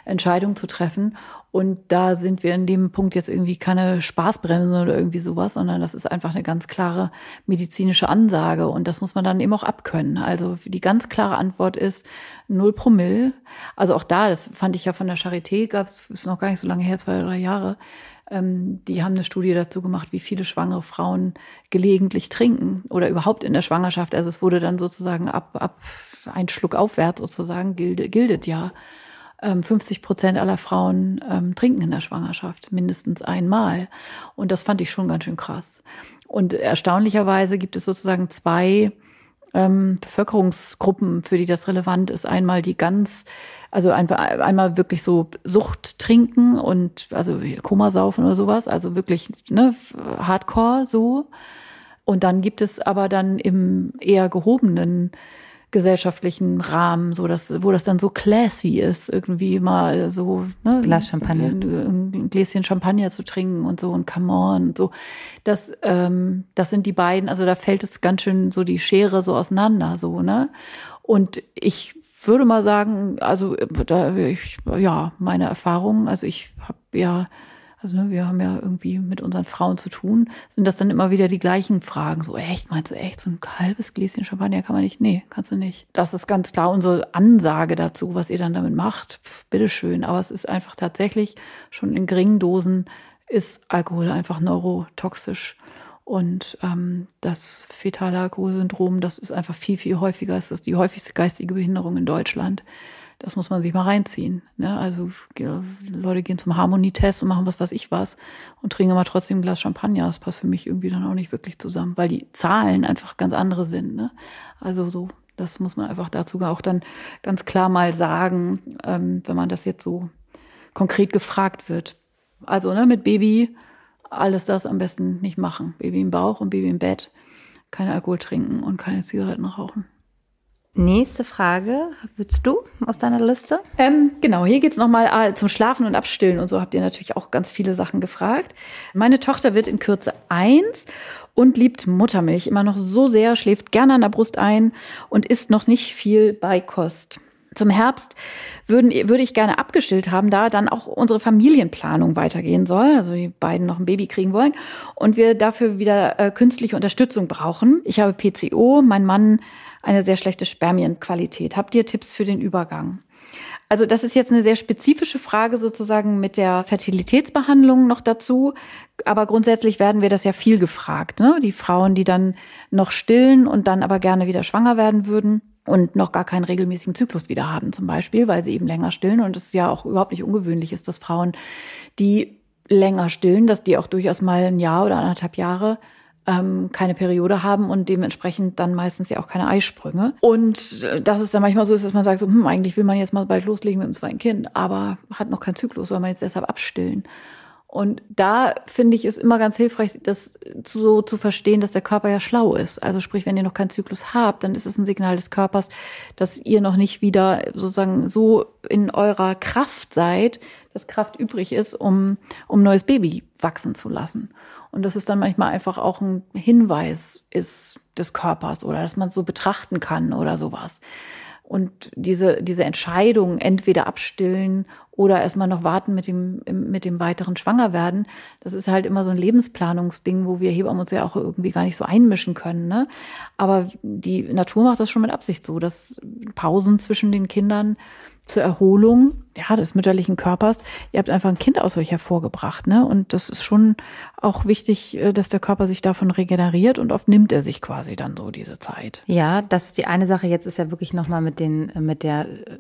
A: Entscheidungen zu treffen. Und da sind wir in dem Punkt jetzt irgendwie keine Spaßbremse oder irgendwie sowas, sondern das ist einfach eine ganz klare medizinische Ansage. Und das muss man dann eben auch abkönnen. Also die ganz klare Antwort ist null Promille. Also auch da, das fand ich ja von der Charité, gab es, ist noch gar nicht so lange her, zwei oder drei Jahre. Ähm, die haben eine Studie dazu gemacht, wie viele schwangere Frauen gelegentlich trinken oder überhaupt in der Schwangerschaft. Also es wurde dann sozusagen ab, ab ein Schluck aufwärts sozusagen gildet, gildet ja. 50 ähm, Prozent aller Frauen ähm, trinken in der Schwangerschaft mindestens einmal. Und das fand ich schon ganz schön krass. Und erstaunlicherweise gibt es sozusagen zwei ähm, Bevölkerungsgruppen, für die das relevant ist. Einmal die ganz, also einfach einmal wirklich so Sucht trinken und also Komasaufen oder sowas, also wirklich ne, Hardcore so. Und dann gibt es aber dann im eher gehobenen gesellschaftlichen Rahmen, so dass, wo das dann so classy ist, irgendwie mal so
B: ne, Glas Champagner.
A: Ein, ein Gläschen Champagner zu trinken und so und come on und so. Das, ähm, das sind die beiden, also da fällt es ganz schön so die Schere so auseinander, so, ne? Und ich würde mal sagen, also da ich, ja, meine Erfahrungen, also ich habe ja also ne, wir haben ja irgendwie mit unseren Frauen zu tun, sind das dann immer wieder die gleichen Fragen. So, echt, meinst du echt, so ein halbes Gläschen Champagner kann man nicht? Nee, kannst du nicht. Das ist ganz klar unsere Ansage dazu, was ihr dann damit macht. Pff, bitteschön. Aber es ist einfach tatsächlich schon in geringen Dosen ist Alkohol einfach neurotoxisch. Und ähm, das fetale Alkoholsyndrom, das ist einfach viel, viel häufiger. Es ist die häufigste geistige Behinderung in Deutschland. Das muss man sich mal reinziehen. Ne? Also ja, Leute gehen zum Harmonietest und machen was weiß ich was und trinken aber trotzdem ein Glas Champagner. Das passt für mich irgendwie dann auch nicht wirklich zusammen, weil die Zahlen einfach ganz andere sind. Ne? Also so, das muss man einfach dazu auch dann ganz klar mal sagen, ähm, wenn man das jetzt so konkret gefragt wird. Also ne, mit Baby alles das am besten nicht machen. Baby im Bauch und Baby im Bett. Keine Alkohol trinken und keine Zigaretten rauchen.
B: Nächste Frage, willst du aus deiner Liste?
A: Ähm, genau, hier geht's nochmal ah, zum Schlafen und Abstillen und so habt ihr natürlich auch ganz viele Sachen gefragt. Meine Tochter wird in Kürze eins und liebt Muttermilch immer noch so sehr, schläft gerne an der Brust ein und isst noch nicht viel Beikost. Zum Herbst würden, würde ich gerne abgestillt haben, da dann auch unsere Familienplanung weitergehen soll, also die beiden noch ein Baby kriegen wollen und wir dafür wieder äh, künstliche Unterstützung brauchen. Ich habe PCO, mein Mann eine sehr schlechte Spermienqualität. Habt ihr Tipps für den Übergang? Also das ist jetzt eine sehr spezifische Frage sozusagen mit der Fertilitätsbehandlung noch dazu. Aber grundsätzlich werden wir das ja viel gefragt. Ne? Die Frauen, die dann noch stillen und dann aber gerne wieder schwanger werden würden und noch gar keinen regelmäßigen Zyklus wieder haben zum Beispiel, weil sie eben länger stillen. Und es ja auch überhaupt nicht ungewöhnlich ist, dass Frauen, die länger stillen, dass die auch durchaus mal ein Jahr oder anderthalb Jahre ähm, keine Periode haben und dementsprechend dann meistens ja auch keine Eisprünge. Und äh, dass es dann manchmal so ist, dass man sagt, so, hm, eigentlich will man jetzt mal bald loslegen mit dem zweiten Kind, aber hat noch keinen Zyklus, soll man jetzt deshalb abstillen. Und da finde ich es immer ganz hilfreich, das so zu verstehen, dass der Körper ja schlau ist. Also sprich, wenn ihr noch keinen Zyklus habt, dann ist es ein Signal des Körpers, dass ihr noch nicht wieder sozusagen so in eurer Kraft seid, dass Kraft übrig ist, um, um neues Baby wachsen zu lassen. Und dass es dann manchmal einfach auch ein Hinweis ist des Körpers oder dass man es so betrachten kann oder sowas. Und diese, diese Entscheidung, entweder abstillen oder erstmal noch warten mit dem, mit dem weiteren Schwangerwerden, das ist halt immer so ein Lebensplanungsding, wo wir Hebammen uns ja auch irgendwie gar nicht so einmischen können. Ne? Aber die Natur macht das schon mit Absicht so, dass Pausen zwischen den Kindern zur Erholung ja, des mütterlichen Körpers. Ihr habt einfach ein Kind aus euch hervorgebracht, ne? Und das ist schon auch wichtig, äh, dass der Körper sich davon regeneriert und oft nimmt er sich quasi dann so diese Zeit.
B: Ja, das ist die eine Sache. Jetzt ist ja wirklich nochmal mit den, mit der äh,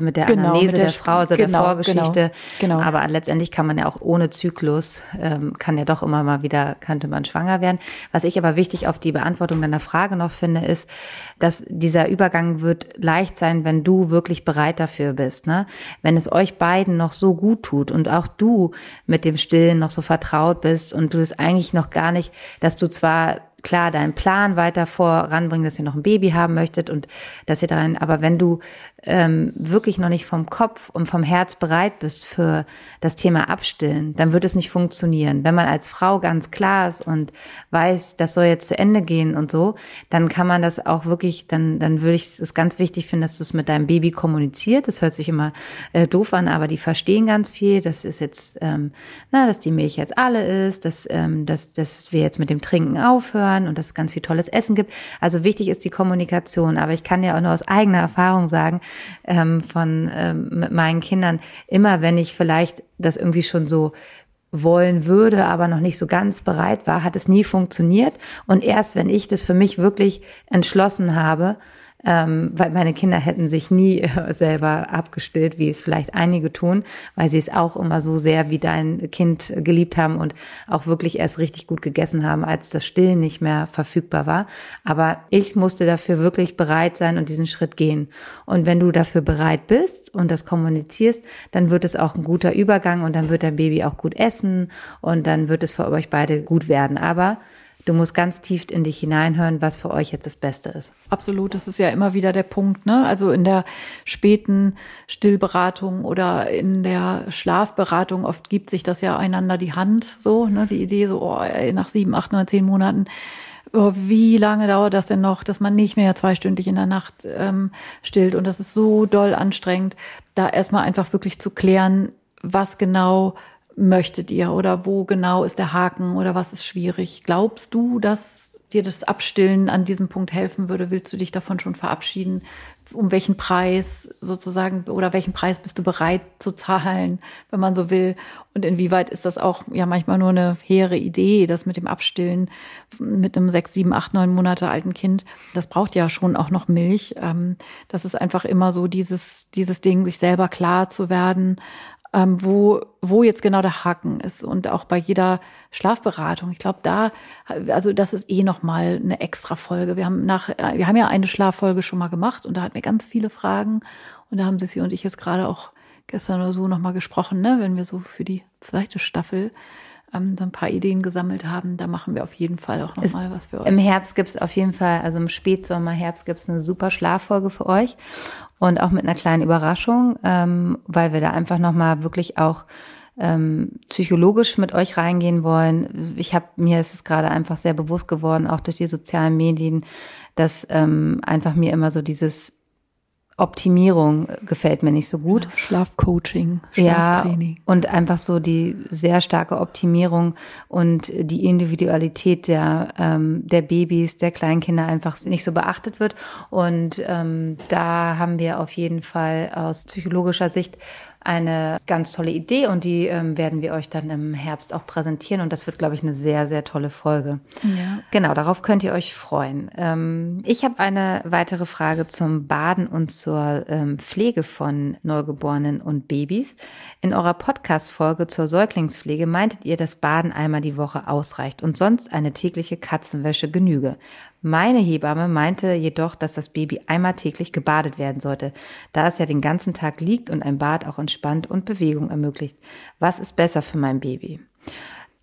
B: mit der genau, Anamnese mit der, der, Frau, also genau, der Vorgeschichte. Genau, genau. Aber letztendlich kann man ja auch ohne Zyklus, ähm, kann ja doch immer mal wieder, könnte man schwanger werden. Was ich aber wichtig auf die Beantwortung deiner Frage noch finde, ist, dass dieser Übergang wird leicht sein, wenn du wirklich bereit dafür bist. Ne? Wenn es euch beiden noch so gut tut und auch du mit dem Stillen noch so vertraut bist und du es eigentlich noch gar nicht, dass du zwar klar deinen Plan weiter voranbringen, dass ihr noch ein Baby haben möchtet und dass ihr darin, aber wenn du ähm, wirklich noch nicht vom Kopf und vom Herz bereit bist für das Thema Abstillen, dann wird es nicht funktionieren. Wenn man als Frau ganz klar ist und weiß, das soll jetzt zu Ende gehen und so, dann kann man das auch wirklich, dann, dann würde ich es ganz wichtig finden, dass du es mit deinem Baby kommuniziert. Das hört sich immer äh, doof an, aber die verstehen ganz viel. Das ist jetzt, ähm, na, dass die Milch jetzt alle ist, dass, ähm, dass, dass wir jetzt mit dem Trinken aufhören und dass es ganz viel tolles Essen gibt. Also wichtig ist die Kommunikation. Aber ich kann ja auch nur aus eigener Erfahrung sagen, ähm, von ähm, mit meinen Kindern, immer wenn ich vielleicht das irgendwie schon so wollen würde, aber noch nicht so ganz bereit war, hat es nie funktioniert. Und erst wenn ich das für mich wirklich entschlossen habe, ähm, weil meine Kinder hätten sich nie äh, selber abgestillt, wie es vielleicht einige tun, weil sie es auch immer so sehr wie dein Kind geliebt haben und auch wirklich erst richtig gut gegessen haben, als das Stillen nicht mehr verfügbar war. Aber ich musste dafür wirklich bereit sein und diesen Schritt gehen. Und wenn du dafür bereit bist und das kommunizierst, dann wird es auch ein guter Übergang und dann wird dein Baby auch gut essen und dann wird es für euch beide gut werden. Aber Du musst ganz tief in dich hineinhören, was für euch jetzt das Beste ist.
A: Absolut, das ist ja immer wieder der Punkt, ne? Also in der späten Stillberatung oder in der Schlafberatung, oft gibt sich das ja einander die Hand, so, ne? Die Idee so, oh, nach sieben, acht, neun, zehn Monaten oh, wie lange dauert das denn noch, dass man nicht mehr zweistündig in der Nacht ähm, stillt und das ist so doll anstrengend, da erstmal einfach wirklich zu klären, was genau möchtet ihr oder wo genau ist der Haken oder was ist schwierig? Glaubst du, dass dir das Abstillen an diesem Punkt helfen würde? Willst du dich davon schon verabschieden? Um welchen Preis sozusagen oder welchen Preis bist du bereit zu zahlen, wenn man so will? Und inwieweit ist das auch ja manchmal nur eine hehre Idee, das mit dem Abstillen mit einem sechs, sieben, acht, neun Monate alten Kind? Das braucht ja schon auch noch Milch. Ähm, das ist einfach immer so dieses, dieses Ding, sich selber klar zu werden, ähm, wo, wo jetzt genau der Haken ist. Und auch bei jeder Schlafberatung. Ich glaube, da, also das ist eh nochmal eine extra Folge. Wir haben nach, äh, wir haben ja eine Schlaffolge schon mal gemacht und da hatten wir ganz viele Fragen. Und da haben Sissi und ich jetzt gerade auch gestern oder so nochmal gesprochen, ne, wenn wir so für die zweite Staffel ähm, so ein paar Ideen gesammelt haben. Da machen wir auf jeden Fall auch nochmal was für euch.
B: Im Herbst gibt's auf jeden Fall, also im Spätsommer, Herbst gibt's eine super Schlaffolge für euch und auch mit einer kleinen Überraschung, ähm, weil wir da einfach nochmal wirklich auch ähm, psychologisch mit euch reingehen wollen. Ich habe mir ist es gerade einfach sehr bewusst geworden, auch durch die sozialen Medien, dass ähm, einfach mir immer so dieses Optimierung gefällt mir nicht so gut.
A: Ja, Schlafcoaching,
B: Schlaftraining. Ja, und einfach so die sehr starke Optimierung und die Individualität der, ähm, der Babys, der Kleinkinder einfach nicht so beachtet wird. Und ähm, da haben wir auf jeden Fall aus psychologischer Sicht eine ganz tolle Idee und die ähm, werden wir euch dann im Herbst auch präsentieren und das wird, glaube ich, eine sehr, sehr tolle Folge. Ja. Genau, darauf könnt ihr euch freuen. Ähm, ich habe eine weitere Frage zum Baden und zur ähm, Pflege von Neugeborenen und Babys. In eurer Podcast-Folge zur Säuglingspflege meintet ihr, dass Baden einmal die Woche ausreicht und sonst eine tägliche Katzenwäsche genüge. Meine Hebamme meinte jedoch, dass das Baby einmal täglich gebadet werden sollte, da es ja den ganzen Tag liegt und ein Bad auch entspannt und Bewegung ermöglicht. Was ist besser für mein Baby?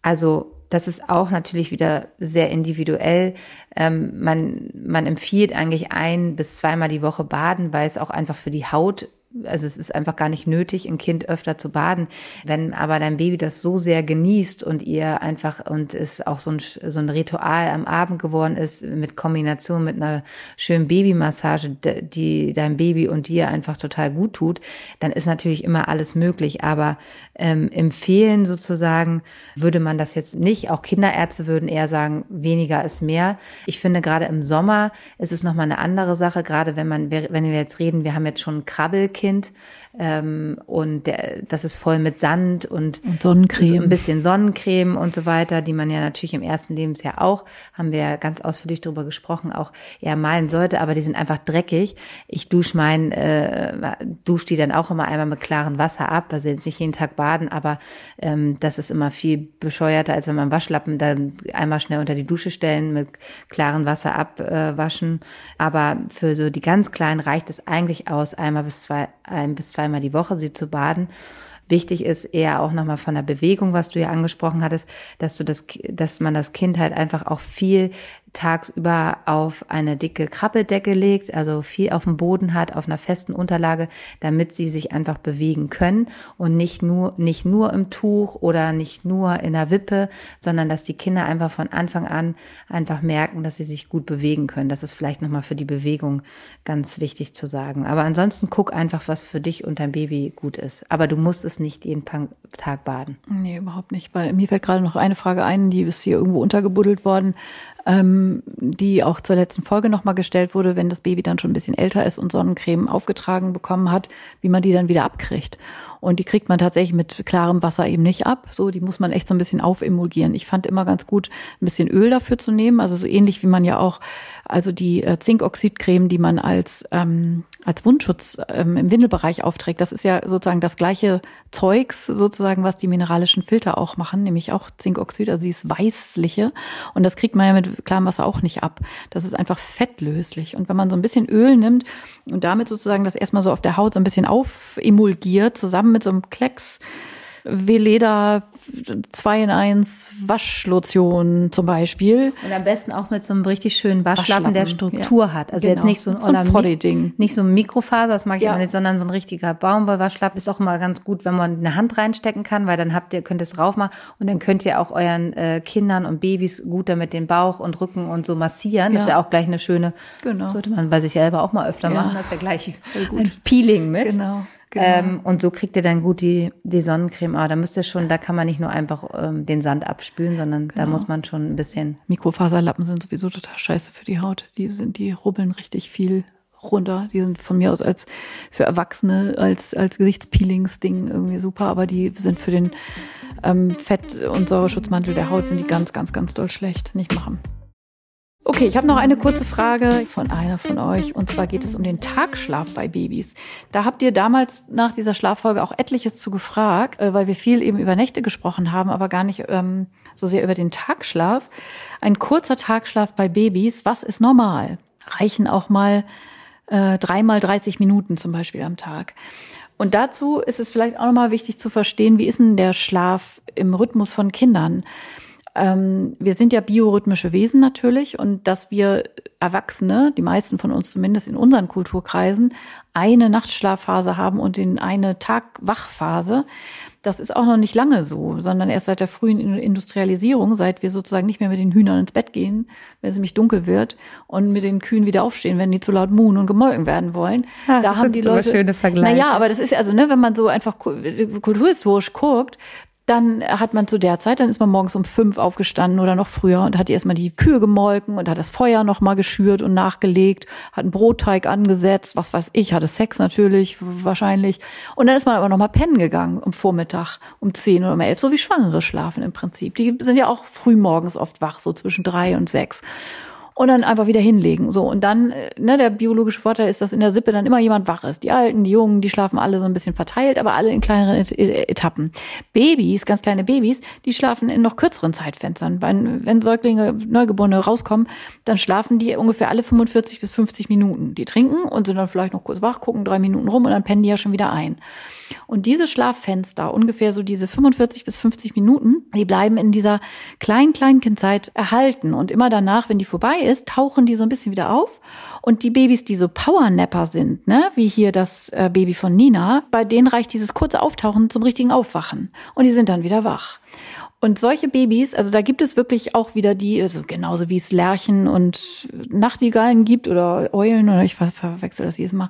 B: Also das ist auch natürlich wieder sehr individuell. Ähm, man, man empfiehlt eigentlich ein bis zweimal die Woche baden, weil es auch einfach für die Haut also es ist einfach gar nicht nötig, ein Kind öfter zu baden. Wenn aber dein Baby das so sehr genießt und ihr einfach und es auch so ein, so ein Ritual am Abend geworden ist mit Kombination mit einer schönen Babymassage, die deinem Baby und dir einfach total gut tut, dann ist natürlich immer alles möglich. Aber ähm, empfehlen sozusagen würde man das jetzt nicht. Auch Kinderärzte würden eher sagen, weniger ist mehr. Ich finde gerade im Sommer ist es nochmal eine andere Sache, gerade wenn man, wenn wir jetzt reden, wir haben jetzt schon Krabbelkind, Kind ähm, und der, das ist voll mit Sand und,
A: und Sonnencreme. So
B: ein bisschen Sonnencreme und so weiter, die man ja natürlich im ersten Lebensjahr auch, haben wir ja ganz ausführlich darüber gesprochen, auch eher malen sollte, aber die sind einfach dreckig. Ich dusche mein, äh, dusche die dann auch immer einmal mit klarem Wasser ab, also jetzt nicht jeden Tag baden, aber ähm, das ist immer viel bescheuerter, als wenn man Waschlappen dann einmal schnell unter die Dusche stellen, mit klarem Wasser abwaschen. Äh, aber für so die ganz Kleinen reicht es eigentlich aus, einmal bis zwei, ein bis zweimal die Woche sie zu baden. Wichtig ist eher auch nochmal von der Bewegung, was du ja angesprochen hattest, dass du das, dass man das Kind halt einfach auch viel tagsüber auf eine dicke Krabbeldecke legt, also viel auf dem Boden hat, auf einer festen Unterlage, damit sie sich einfach bewegen können und nicht nur, nicht nur im Tuch oder nicht nur in der Wippe, sondern dass die Kinder einfach von Anfang an einfach merken, dass sie sich gut bewegen können. Das ist vielleicht nochmal für die Bewegung ganz wichtig zu sagen. Aber ansonsten guck einfach, was für dich und dein Baby gut ist. Aber du musst es nicht jeden Tag baden.
A: Nee, überhaupt nicht. Weil mir fällt gerade noch eine Frage ein, die ist hier irgendwo untergebuddelt worden ähm, die auch zur letzten Folge nochmal gestellt wurde, wenn das Baby dann schon ein bisschen älter ist und Sonnencreme aufgetragen bekommen hat, wie man die dann wieder abkriegt. Und die kriegt man tatsächlich mit klarem Wasser eben nicht ab. So, die muss man echt so ein bisschen aufemulgieren. Ich fand immer ganz gut, ein bisschen Öl dafür zu nehmen. Also so ähnlich wie man ja auch, also die äh, Zinkoxidcreme, die man als ähm, als Wundschutz ähm, im Windelbereich aufträgt. Das ist ja sozusagen das gleiche Zeugs, sozusagen, was die mineralischen Filter auch machen, nämlich auch Zinkoxid, also dieses weißliche. Und das kriegt man ja mit klarem Wasser auch nicht ab. Das ist einfach fettlöslich. Und wenn man so ein bisschen Öl nimmt und damit sozusagen das erstmal so auf der Haut so ein bisschen aufemulgiert, zusammen mit so einem Klecks, Veleda 2 in 1 Waschlotion zum Beispiel.
B: Und am besten auch mit so einem richtig schönen Waschlappen, der Struktur ja. hat. Also
A: genau.
B: jetzt nicht so ein,
A: so ein Ding.
B: Nicht so ein Mikrofaser, das mag ich ja. immer nicht, sondern so ein richtiger Baumwollwaschlappen ist auch immer ganz gut, wenn man eine Hand reinstecken kann, weil dann habt ihr, könnt ihr es raufmachen und dann könnt ihr auch euren äh, Kindern und Babys gut damit den Bauch und Rücken und so massieren. Ja. Das ist ja auch gleich eine schöne, genau. sollte man bei sich selber auch mal öfter machen, das ist ja gleich ein Peeling mit.
A: Genau.
B: Genau. Ähm, und so kriegt ihr dann gut die, die Sonnencreme. Aber da müsst ihr schon, da kann man nicht nur einfach ähm, den Sand abspülen, sondern genau. da muss man schon ein bisschen.
A: Mikrofaserlappen sind sowieso total scheiße für die Haut. Die sind, die rubbeln richtig viel runter. Die sind von mir aus als für Erwachsene als als Gesichtspeelings-Ding irgendwie super, aber die sind für den ähm, Fett- und Säureschutzmantel der Haut sind die ganz, ganz, ganz doll schlecht. Nicht machen. Okay, ich habe noch eine kurze Frage von einer von euch und zwar geht es um den Tagschlaf bei Babys. Da habt ihr damals nach dieser Schlaffolge auch etliches zu gefragt, äh, weil wir viel eben über Nächte gesprochen haben, aber gar nicht ähm, so sehr über den Tagschlaf. Ein kurzer Tagschlaf bei Babys, was ist normal? Reichen auch mal äh, dreimal 30 Minuten zum Beispiel am Tag. Und dazu ist es vielleicht auch nochmal wichtig zu verstehen, wie ist denn der Schlaf im Rhythmus von Kindern? Ähm, wir sind ja biorhythmische Wesen natürlich und dass wir Erwachsene, die meisten von uns zumindest in unseren Kulturkreisen, eine Nachtschlafphase haben und in eine Tagwachphase, das ist auch noch nicht lange so, sondern erst seit der frühen Industrialisierung, seit wir sozusagen nicht mehr mit den Hühnern ins Bett gehen, wenn es nämlich dunkel wird und mit den Kühen wieder aufstehen, wenn die zu laut muhen und gemolken werden wollen.
B: Ach, da haben die Leute schöne Vergleiche.
A: Naja, aber das ist also, ne, wenn man so einfach kulturhistorisch guckt, dann hat man zu der Zeit, dann ist man morgens um fünf aufgestanden oder noch früher und hat erstmal die Kühe gemolken und hat das Feuer nochmal geschürt und nachgelegt, hat einen Brotteig angesetzt, was weiß ich, hatte Sex natürlich, wahrscheinlich. Und dann ist man aber nochmal pennen gegangen um Vormittag, um zehn oder um elf, so wie Schwangere schlafen im Prinzip. Die sind ja auch früh morgens oft wach, so zwischen drei und sechs und dann einfach wieder hinlegen. So und dann, äh, ne, der biologische Vorteil ist, dass in der Sippe dann immer jemand wach ist. Die Alten, die Jungen, die schlafen alle so ein bisschen verteilt, aber alle in kleineren Etappen. Babys, ganz kleine Babys, die schlafen in noch kürzeren Zeitfenstern. Wenn, wenn Säuglinge, Neugeborene rauskommen, dann schlafen die ungefähr alle 45 bis 50 Minuten. Die trinken und sind dann vielleicht noch kurz wach, gucken drei Minuten rum und dann pennen die ja schon wieder ein. Und diese Schlaffenster, ungefähr so diese 45 bis 50 Minuten, die bleiben in dieser kleinen Kleinkindzeit erhalten. Und immer danach, wenn die vorbei ist, tauchen die so ein bisschen wieder auf. Und die Babys, die so Powernapper sind, ne, wie hier das äh, Baby von Nina, bei denen reicht dieses kurze Auftauchen zum richtigen Aufwachen. Und die sind dann wieder wach. Und solche Babys, also da gibt es wirklich auch wieder die, also genauso wie es Lerchen und Nachtigallen gibt oder Eulen oder ich ver verwechsel das jedes Mal,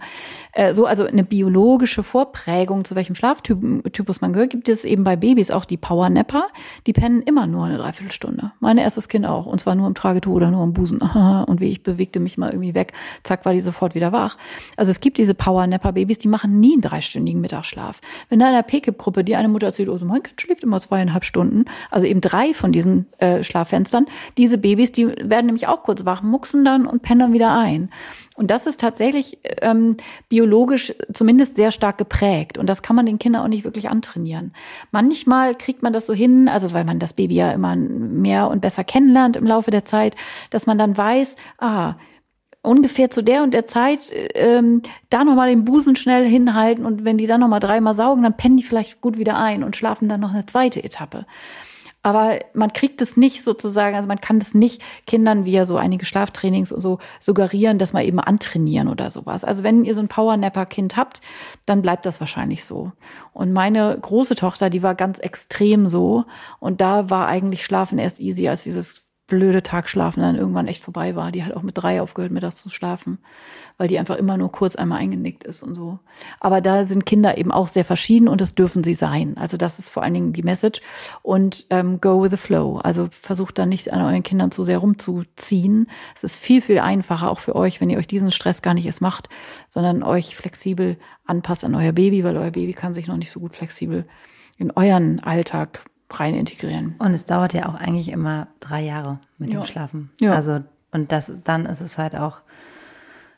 A: äh, so also eine biologische Vorprägung, zu welchem Schlaftypus man gehört, gibt es eben bei Babys auch die Powernapper, die pennen immer nur eine Dreiviertelstunde. Mein erstes Kind auch und zwar nur im Tragetuch oder nur im Busen. Und wie ich bewegte mich mal irgendwie weg, zack, war die sofort wieder wach. Also es gibt diese Powernapper-Babys, die machen nie einen dreistündigen Mittagsschlaf. Wenn da in der PKIP-Gruppe die eine Mutter erzählt, oh, so mein Kind schläft immer zweieinhalb Stunden, also eben drei von diesen äh, Schlaffenstern. Diese Babys, die werden nämlich auch kurz wach, mucksen dann und pennen dann wieder ein. Und das ist tatsächlich ähm, biologisch zumindest sehr stark geprägt. Und das kann man den Kindern auch nicht wirklich antrainieren. Manchmal kriegt man das so hin, also weil man das Baby ja immer mehr und besser kennenlernt im Laufe der Zeit, dass man dann weiß, ah, ungefähr zu der und der Zeit ähm, da nochmal den Busen schnell hinhalten und wenn die dann nochmal dreimal saugen, dann pennen die vielleicht gut wieder ein und schlafen dann noch eine zweite Etappe. Aber man kriegt es nicht sozusagen, also man kann das nicht Kindern via so einige Schlaftrainings und so suggerieren, dass man eben antrainieren oder sowas. Also wenn ihr so ein Powernapper-Kind habt, dann bleibt das wahrscheinlich so. Und meine große Tochter, die war ganz extrem so. Und da war eigentlich Schlafen erst easy, als dieses blöde Tagschlafen dann irgendwann echt vorbei war. Die hat auch mit drei aufgehört, mittags zu schlafen, weil die einfach immer nur kurz einmal eingenickt ist und so. Aber da sind Kinder eben auch sehr verschieden und das dürfen sie sein. Also das ist vor allen Dingen die Message. Und ähm, go with the flow. Also versucht da nicht an euren Kindern zu sehr rumzuziehen. Es ist viel, viel einfacher auch für euch, wenn ihr euch diesen Stress gar nicht erst macht, sondern euch flexibel anpasst an euer Baby, weil euer Baby kann sich noch nicht so gut flexibel in euren Alltag rein integrieren.
B: Und es dauert ja auch eigentlich immer drei Jahre mit ja. dem Schlafen. Ja. Also, und das, dann ist es halt auch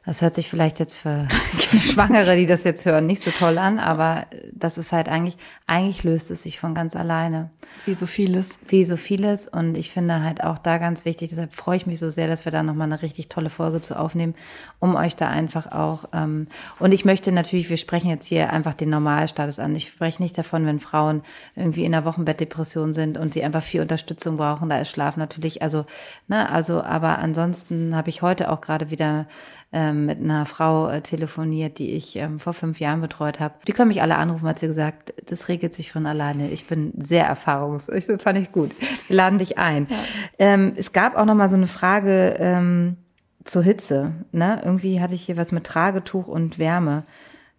B: Das hört sich vielleicht jetzt für Schwangere, die das jetzt hören, nicht so toll an, aber das ist halt eigentlich, eigentlich löst es sich von ganz alleine.
A: Wie so vieles.
B: Wie so vieles. Und ich finde halt auch da ganz wichtig, deshalb freue ich mich so sehr, dass wir da nochmal eine richtig tolle Folge zu aufnehmen, um euch da einfach auch, ähm, und ich möchte natürlich, wir sprechen jetzt hier einfach den Normalstatus an. Ich spreche nicht davon, wenn Frauen irgendwie in der Wochenbettdepression sind und sie einfach viel Unterstützung brauchen, da ist Schlaf natürlich, also, ne, also, aber ansonsten habe ich heute auch gerade wieder ähm, mit einer Frau äh, telefoniert, die ich ähm, vor fünf Jahren betreut habe. Die können mich alle anrufen, hat sie gesagt, das regelt sich von alleine. Ich bin sehr erfahrungs, ich fand ich gut. Wir laden dich ein. Ja. Ähm, es gab auch noch mal so eine Frage ähm, zur Hitze. Ne? Irgendwie hatte ich hier was mit Tragetuch und Wärme.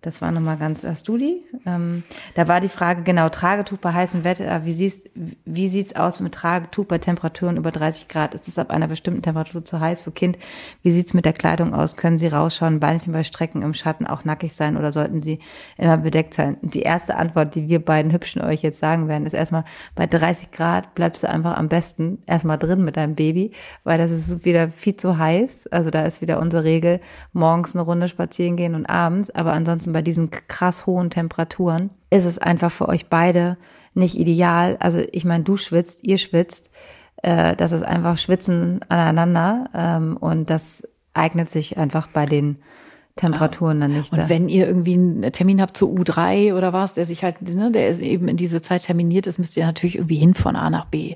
B: Das war nochmal ganz, hast du die? Ähm, da war die Frage, genau, Tragetuch bei heißem Wetter. Wie, siehst, wie sieht's aus mit Tragetuch bei Temperaturen über 30 Grad? Ist es ab einer bestimmten Temperatur zu heiß für Kind? Wie sieht's mit der Kleidung aus? Können Sie rausschauen, Beinchen bei Strecken im Schatten auch nackig sein oder sollten Sie immer bedeckt sein? Die erste Antwort, die wir beiden Hübschen euch jetzt sagen werden, ist erstmal, bei 30 Grad bleibst du einfach am besten erstmal drin mit deinem Baby, weil das ist wieder viel zu heiß. Also da ist wieder unsere Regel, morgens eine Runde spazieren gehen und abends, aber ansonsten bei diesen krass hohen Temperaturen ist es einfach für euch beide nicht ideal. Also ich meine, du schwitzt, ihr schwitzt. Äh, das ist einfach Schwitzen aneinander ähm, und das eignet sich einfach bei den Temperaturen dann nicht.
A: Und wenn ihr irgendwie einen Termin habt zur U3 oder was, der sich halt, ne, der ist eben in diese Zeit terminiert ist, müsst ihr natürlich irgendwie hin von A nach B.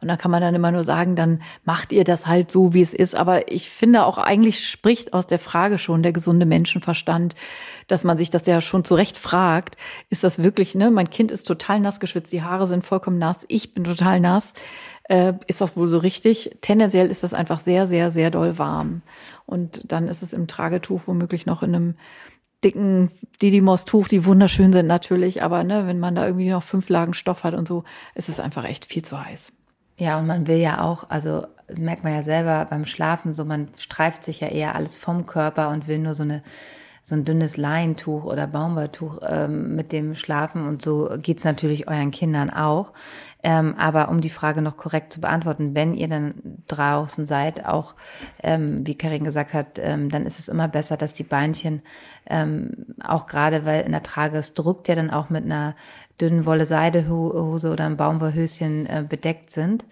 A: Und da kann man dann immer nur sagen, dann macht ihr das halt so, wie es ist. Aber ich finde auch eigentlich spricht aus der Frage schon der gesunde Menschenverstand, dass man sich das ja schon zurecht fragt, ist das wirklich, ne, mein Kind ist total nass geschwitzt, die Haare sind vollkommen nass, ich bin total nass. Äh, ist das wohl so richtig? Tendenziell ist das einfach sehr, sehr, sehr doll warm. Und dann ist es im Tragetuch womöglich noch in einem dicken Didymos-Tuch, die wunderschön sind natürlich, aber ne, wenn man da irgendwie noch fünf Lagen Stoff hat und so, ist es einfach echt viel zu heiß.
B: Ja, und man will ja auch, also merkt man ja selber beim Schlafen so, man streift sich ja eher alles vom Körper und will nur so eine so ein dünnes Leintuch oder Baumwolltuch ähm, mit dem Schlafen und so geht's natürlich euren Kindern auch. Ähm, aber um die Frage noch korrekt zu beantworten, wenn ihr dann draußen seid, auch ähm, wie Karin gesagt hat, ähm, dann ist es immer besser, dass die Beinchen ähm, auch gerade, weil in der Trage es drückt ja dann auch mit einer dünnen Wolle-Seide-Hose oder einem Baumwollhöschen äh, bedeckt sind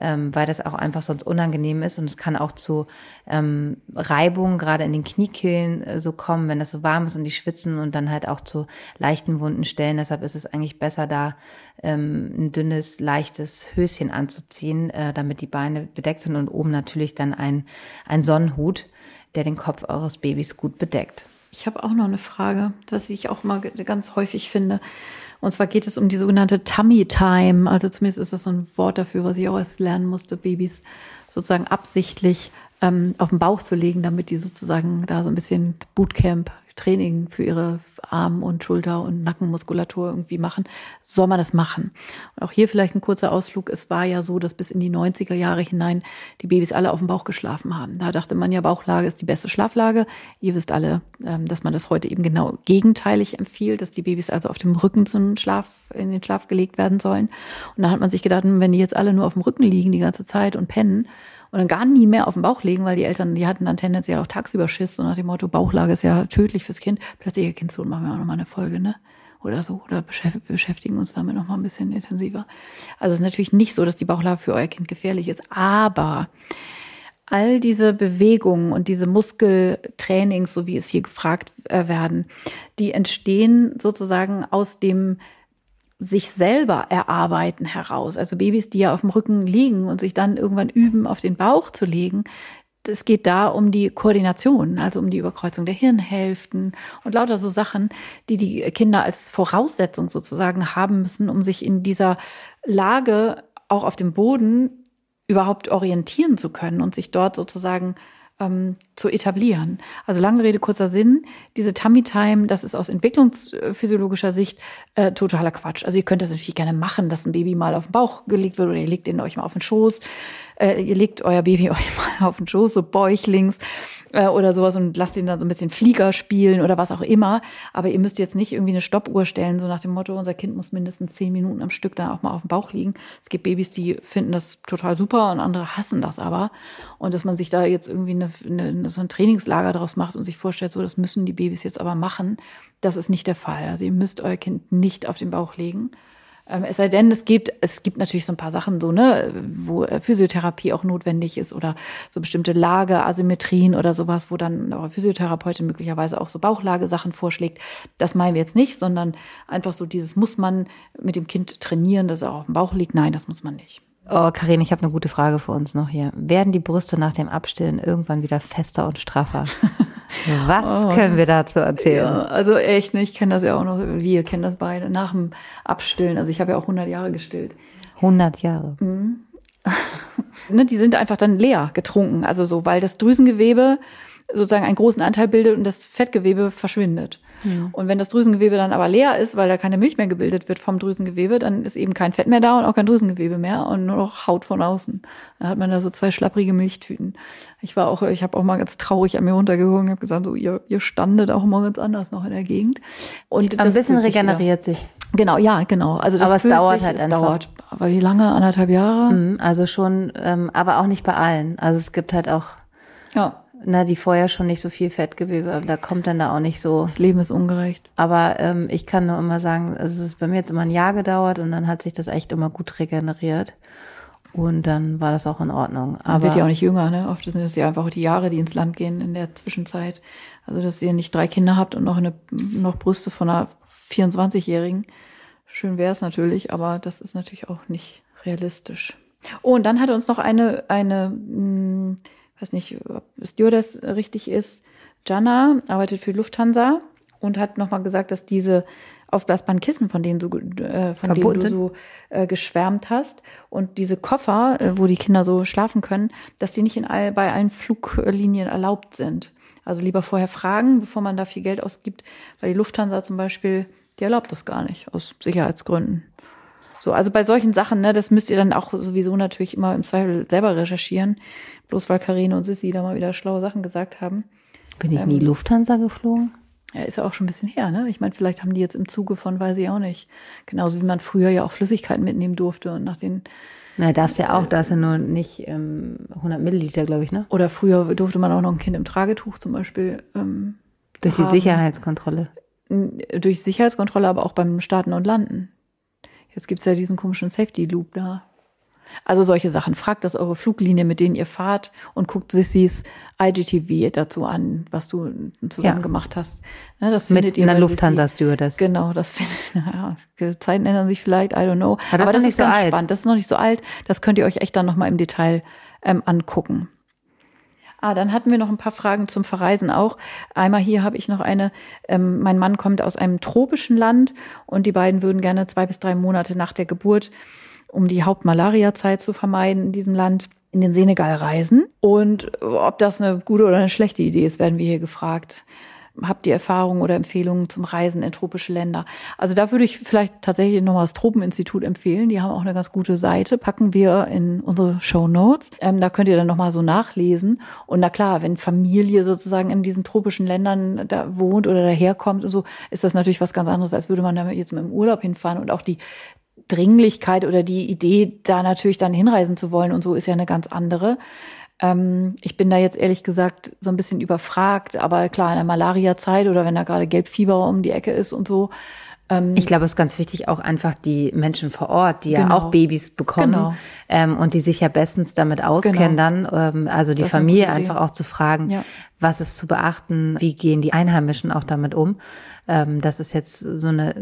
B: ähm, weil das auch einfach sonst unangenehm ist und es kann auch zu ähm, Reibungen gerade in den Kniekehlen äh, so kommen, wenn das so warm ist und die schwitzen und dann halt auch zu leichten wunden Stellen. Deshalb ist es eigentlich besser, da ähm, ein dünnes, leichtes Höschen anzuziehen, äh, damit die Beine bedeckt sind und oben natürlich dann ein, ein Sonnenhut, der den Kopf eures Babys gut bedeckt.
A: Ich habe auch noch eine Frage, was ich auch mal ganz häufig finde. Und zwar geht es um die sogenannte Tummy Time. Also zumindest ist das so ein Wort dafür, was ich auch erst lernen musste, Babys sozusagen absichtlich ähm, auf den Bauch zu legen, damit die sozusagen da so ein bisschen Bootcamp Training für ihre Arm- und Schulter- und Nackenmuskulatur irgendwie machen, soll man das machen. Und auch hier vielleicht ein kurzer Ausflug. Es war ja so, dass bis in die 90er Jahre hinein die Babys alle auf dem Bauch geschlafen haben. Da dachte man ja, Bauchlage ist die beste Schlaflage. Ihr wisst alle, ähm, dass man das heute eben genau gegenteilig empfiehlt, dass die Babys also auf dem Rücken zum Schlaf, in den Schlaf gelegt werden sollen. Und dann hat man sich gedacht, wenn die jetzt alle nur auf dem Rücken liegen die ganze Zeit und pennen, und dann gar nie mehr auf den Bauch legen, weil die Eltern, die hatten dann tendenziell auch tagsüber Schiss, so nach dem Motto, Bauchlage ist ja tödlich fürs Kind. Plötzlich ihr Kind so, machen wir auch nochmal eine Folge, ne? Oder so, oder beschäftigen uns damit nochmal ein bisschen intensiver. Also es ist natürlich nicht so, dass die Bauchlage für euer Kind gefährlich ist, aber all diese Bewegungen und diese Muskeltrainings, so wie es hier gefragt äh, werden, die entstehen sozusagen aus dem sich selber erarbeiten heraus. Also Babys, die ja auf dem Rücken liegen und sich dann irgendwann üben, auf den Bauch zu legen. Es geht da um die Koordination, also um die Überkreuzung der Hirnhälften und lauter so Sachen, die die Kinder als Voraussetzung sozusagen haben müssen, um sich in dieser Lage auch auf dem Boden überhaupt orientieren zu können und sich dort sozusagen ähm, zu etablieren. Also lange Rede, kurzer Sinn, diese Tummy Time, das ist aus entwicklungsphysiologischer Sicht äh, totaler Quatsch. Also ihr könnt das natürlich gerne machen, dass ein Baby mal auf den Bauch gelegt wird oder ihr legt ihn euch mal auf den Schoß. Äh, ihr legt euer Baby euch mal auf den Schoß, so bäuchlings äh, oder sowas und lasst ihn dann so ein bisschen Flieger spielen oder was auch immer. Aber ihr müsst jetzt nicht irgendwie eine Stoppuhr stellen, so nach dem Motto, unser Kind muss mindestens zehn Minuten am Stück dann auch mal auf dem Bauch liegen. Es gibt Babys, die finden das total super und andere hassen das aber. Und dass man sich da jetzt irgendwie eine, eine, so ein Trainingslager daraus macht und sich vorstellt, so das müssen die Babys jetzt aber machen, das ist nicht der Fall. Also ihr müsst euer Kind nicht auf den Bauch legen. Ähm, es sei denn, es gibt, es gibt natürlich so ein paar Sachen so, ne, wo äh, Physiotherapie auch notwendig ist oder so bestimmte Lage, Asymmetrien oder sowas, wo dann eure Physiotherapeutin möglicherweise auch so Bauchlagesachen vorschlägt. Das meinen wir jetzt nicht, sondern einfach so dieses muss man mit dem Kind trainieren, dass er auch auf dem Bauch liegt. Nein, das muss man nicht.
B: Oh, Karin, ich habe eine gute Frage für uns noch hier. Werden die Brüste nach dem Abstillen irgendwann wieder fester und straffer? Was oh. können wir dazu erzählen? Ja,
A: also echt, ne, ich kenne das ja auch noch, wir kennen das beide, nach dem Abstillen. Also ich habe ja auch 100 Jahre gestillt.
B: 100 Jahre?
A: Mhm. ne, die sind einfach dann leer getrunken, also so, weil das Drüsengewebe sozusagen einen großen Anteil bildet und das Fettgewebe verschwindet. Mhm. Und wenn das Drüsengewebe dann aber leer ist, weil da keine Milch mehr gebildet wird vom Drüsengewebe, dann ist eben kein Fett mehr da und auch kein Drüsengewebe mehr und nur noch Haut von außen. Dann hat man da so zwei schlapprige Milchtüten. Ich war auch, ich habe auch mal ganz traurig an mir runtergehoben und habe gesagt, so ihr, ihr standet auch mal ganz anders noch in der Gegend.
B: Und ein bisschen regeneriert sich.
A: Genau, ja, genau. Also das
B: aber es dauert
A: sich,
B: halt
A: es
B: einfach.
A: dauert. Aber wie lange? Anderthalb Jahre?
B: Mhm, also schon, ähm, aber auch nicht bei allen. Also es gibt halt auch
A: ja
B: na, die vorher schon nicht so viel Fettgewebe, da kommt dann da auch nicht so.
A: Das Leben ist ungerecht.
B: Aber ähm, ich kann nur immer sagen, also es ist bei mir jetzt immer ein Jahr gedauert und dann hat sich das echt immer gut regeneriert. Und dann war das auch in Ordnung.
A: Aber Man wird ja auch nicht jünger, ne? Oft sind es ja einfach die Jahre, die ins Land gehen in der Zwischenzeit. Also, dass ihr nicht drei Kinder habt und noch eine, noch Brüste von einer 24-Jährigen. Schön wäre es natürlich, aber das ist natürlich auch nicht realistisch. Oh, und dann hat uns noch eine, eine, mh, weiß nicht, ob Stewardess richtig ist, Jana arbeitet für Lufthansa und hat nochmal gesagt, dass diese aufblasbaren Kissen, von denen du, äh, von denen du so äh, geschwärmt hast und diese Koffer, äh, wo die Kinder so schlafen können, dass die nicht in all, bei allen Fluglinien erlaubt sind. Also lieber vorher fragen, bevor man da viel Geld ausgibt, weil die Lufthansa zum Beispiel, die erlaubt das gar nicht aus Sicherheitsgründen. So, also bei solchen Sachen, ne, das müsst ihr dann auch sowieso natürlich immer im Zweifel selber recherchieren. Bloß weil Karine und Sissi da mal wieder schlaue Sachen gesagt haben.
B: Bin ich ähm, nie Lufthansa geflogen?
A: Ja, ist ja auch schon ein bisschen her, ne? Ich meine, vielleicht haben die jetzt im Zuge von, weiß ich auch nicht. Genauso wie man früher ja auch Flüssigkeiten mitnehmen durfte und nach den
B: na, darfst ja auch, da ist ja nur nicht ähm, 100 Milliliter, glaube ich, ne?
A: Oder früher durfte man auch noch ein Kind im Tragetuch zum Beispiel. Ähm,
B: durch die haben. Sicherheitskontrolle.
A: Durch Sicherheitskontrolle, aber auch beim Starten und Landen. Jetzt gibt's ja diesen komischen Safety Loop da. Also solche Sachen. Fragt das eure Fluglinie, mit denen ihr fahrt und guckt Sissys IGTV dazu an, was du zusammen ja. gemacht hast.
B: Ja, das findet mit ihr einer Lufthansa Stewardess.
A: Genau, das findet, naja, Zeiten ändern sich vielleicht, I don't know. Aber, Aber das, ist, ganz so spannend. Das ist noch nicht so alt. Das könnt ihr euch echt dann nochmal im Detail ähm, angucken. Ah, dann hatten wir noch ein paar Fragen zum Verreisen auch. Einmal hier habe ich noch eine. Ähm, mein Mann kommt aus einem tropischen Land und die beiden würden gerne zwei bis drei Monate nach der Geburt, um die Hauptmalaria-Zeit zu vermeiden in diesem Land, in den Senegal reisen. Und ob das eine gute oder eine schlechte Idee ist, werden wir hier gefragt habt ihr Erfahrungen oder Empfehlungen zum Reisen in tropische Länder? Also da würde ich vielleicht tatsächlich nochmal das Tropeninstitut empfehlen. Die haben auch eine ganz gute Seite, packen wir in unsere Show Notes. Ähm, da könnt ihr dann nochmal so nachlesen. Und na klar, wenn Familie sozusagen in diesen tropischen Ländern da wohnt oder daherkommt und so, ist das natürlich was ganz anderes, als würde man da jetzt mit dem Urlaub hinfahren und auch die Dringlichkeit oder die Idee, da natürlich dann hinreisen zu wollen und so ist ja eine ganz andere. Ähm, ich bin da jetzt ehrlich gesagt so ein bisschen überfragt, aber klar, in der Malaria-Zeit oder wenn da gerade Gelbfieber um die Ecke ist und so,
B: ähm, ich glaube, es ist ganz wichtig, auch einfach die Menschen vor Ort, die genau. ja auch Babys bekommen genau. ähm, und die sich ja bestens damit auskennen, genau. dann, ähm, also die das Familie einfach auch zu fragen, ja. was ist zu beachten, wie gehen die Einheimischen auch damit um. Ähm, das ist jetzt so eine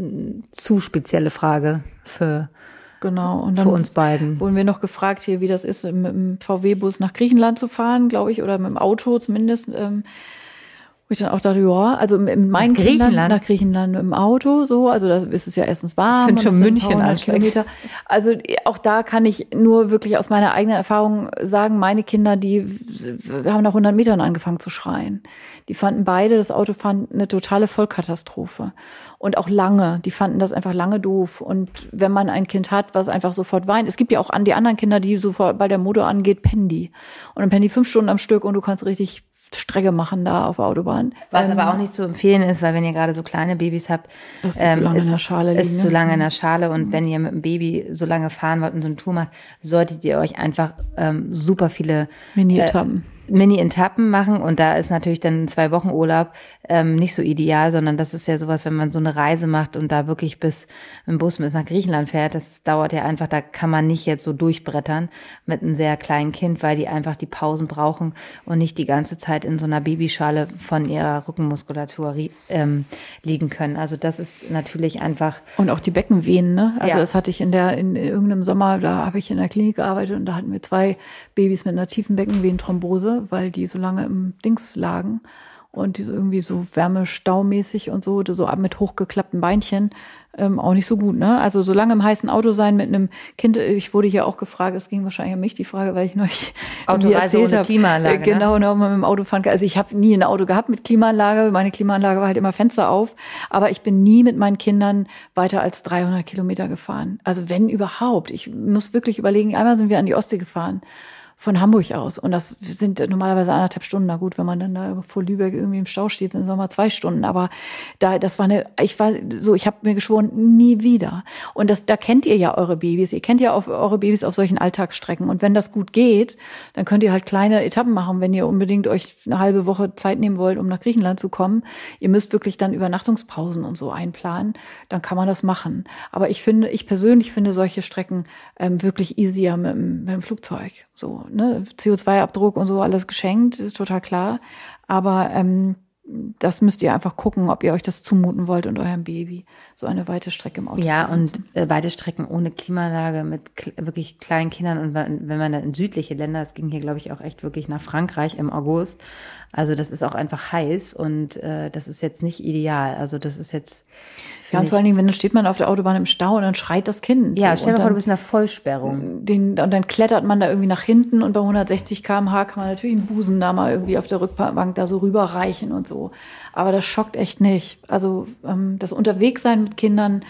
B: zu spezielle Frage für
A: Genau.
B: Und dann für uns beiden.
A: Wurden wir noch gefragt hier, wie das ist, mit dem VW-Bus nach Griechenland zu fahren, glaube ich, oder mit dem Auto zumindest. Ähm, Wo ich dann auch dachte, ja, also in meinen
B: Nach
A: Kindern
B: Griechenland?
A: nach Griechenland im Auto, so, also da ist es ja erstens warm.
B: Ich find
A: und
B: schon München anstrengend.
A: Also auch da kann ich nur wirklich aus meiner eigenen Erfahrung sagen, meine Kinder, die haben nach 100 Metern angefangen zu schreien. Die fanden beide, das Autofahren eine totale Vollkatastrophe. Und auch lange, die fanden das einfach lange doof. Und wenn man ein Kind hat, was einfach sofort weint, es gibt ja auch an die anderen Kinder, die sofort, bei der Motor angeht, pennen die. Und dann pennen die fünf Stunden am Stück und du kannst richtig Strecke machen da auf der Autobahn.
B: Was
A: Ähm,
B: aber auch nicht zu empfehlen ist, weil wenn ihr gerade so kleine Babys habt,
A: Dass die so lange
B: ist,
A: in der Schale
B: ist zu
A: ne?
B: lange in der Schale und wenn ihr mit dem Baby so lange fahren wollt und so eine Tour macht, solltet ihr euch einfach ähm, super viele
A: Mini-Etappen.
B: Mini-Etappen machen und da ist natürlich dann zwei Wochen Urlaub ähm, nicht so ideal, sondern das ist ja sowas, wenn man so eine Reise macht und da wirklich bis im Bus bis nach Griechenland fährt, das dauert ja einfach, da kann man nicht jetzt so durchbrettern mit einem sehr kleinen Kind, weil die einfach die Pausen brauchen und nicht die ganze Zeit in so einer Babyschale von ihrer Rückenmuskulatur ähm, liegen können. Also das ist natürlich einfach
A: Und auch die Beckenvenen, ne? Also
B: Ja.
A: das hatte ich in der in irgendeinem Sommer, da habe ich in der Klinik gearbeitet und da hatten wir zwei Babys mit einer tiefen Beckenvenenthrombose, weil die so lange im Dings lagen und die so irgendwie so wärmestaumäßig und so, so mit hochgeklappten Beinchen ähm, auch nicht so gut, ne? Also so lange im heißen Auto sein mit einem Kind, ich wurde hier auch gefragt, es ging wahrscheinlich um mich die Frage, weil ich neulich
B: Autoreise ohne
A: hab,
B: Klimaanlage,
A: äh,
B: ne?
A: Genau, genau, mal mit dem Auto fahren kann. Also ich habe nie ein Auto gehabt mit Klimaanlage. Meine Klimaanlage war halt immer Fenster auf. Aber ich bin nie mit meinen Kindern weiter als 300 Kilometer gefahren. Also wenn überhaupt. Ich muss wirklich überlegen. Einmal sind wir an die Ostsee gefahren. Von Hamburg aus. Und das sind normalerweise anderthalb Stunden. Na gut, wenn man dann da vor Lübeck irgendwie im Stau steht, dann sind es mal zwei Stunden. Aber da, das war eine, ich war so, ich habe mir geschworen, nie wieder. Und das, da kennt ihr ja eure Babys. Ihr kennt ja auf, eure Babys auf solchen Alltagsstrecken. Und wenn das gut geht, dann könnt ihr halt kleine Etappen machen, wenn ihr unbedingt euch eine halbe Woche Zeit nehmen wollt, um nach Griechenland zu kommen. Ihr müsst wirklich dann Übernachtungspausen und so einplanen. Dann kann man das machen. Aber ich finde, ich persönlich finde solche Strecken ähm, wirklich easier mit, mit dem Flugzeug. So, ne? CO2-Abdruck und so alles geschenkt, ist total klar. Aber ähm, das müsst ihr einfach gucken, ob ihr euch das zumuten wollt und eurem Baby so eine weite Strecke im Auto
B: Ja, und äh, weite Strecken ohne Klimaanlage mit kl wirklich kleinen Kindern und wenn man dann in südliche Länder, es ging hier glaube ich auch echt wirklich nach Frankreich im August, also das ist auch einfach heiß und äh, das ist jetzt nicht ideal. Also das ist jetzt
A: Ja, und vor allen Dingen, wenn dann steht man auf der Autobahn im Stau und dann schreit das Kind.
B: ja,
A: so,
B: stell dir vor, du bist in einer Vollsperrung.
A: den, und dann klettert man da irgendwie nach hinten und bei 160 km/h kann man natürlich den Busen da mal irgendwie auf der Rückbank da so rüberreichen und so. Aber das schockt echt nicht. Also ähm, das Unterwegssein mit Kindern.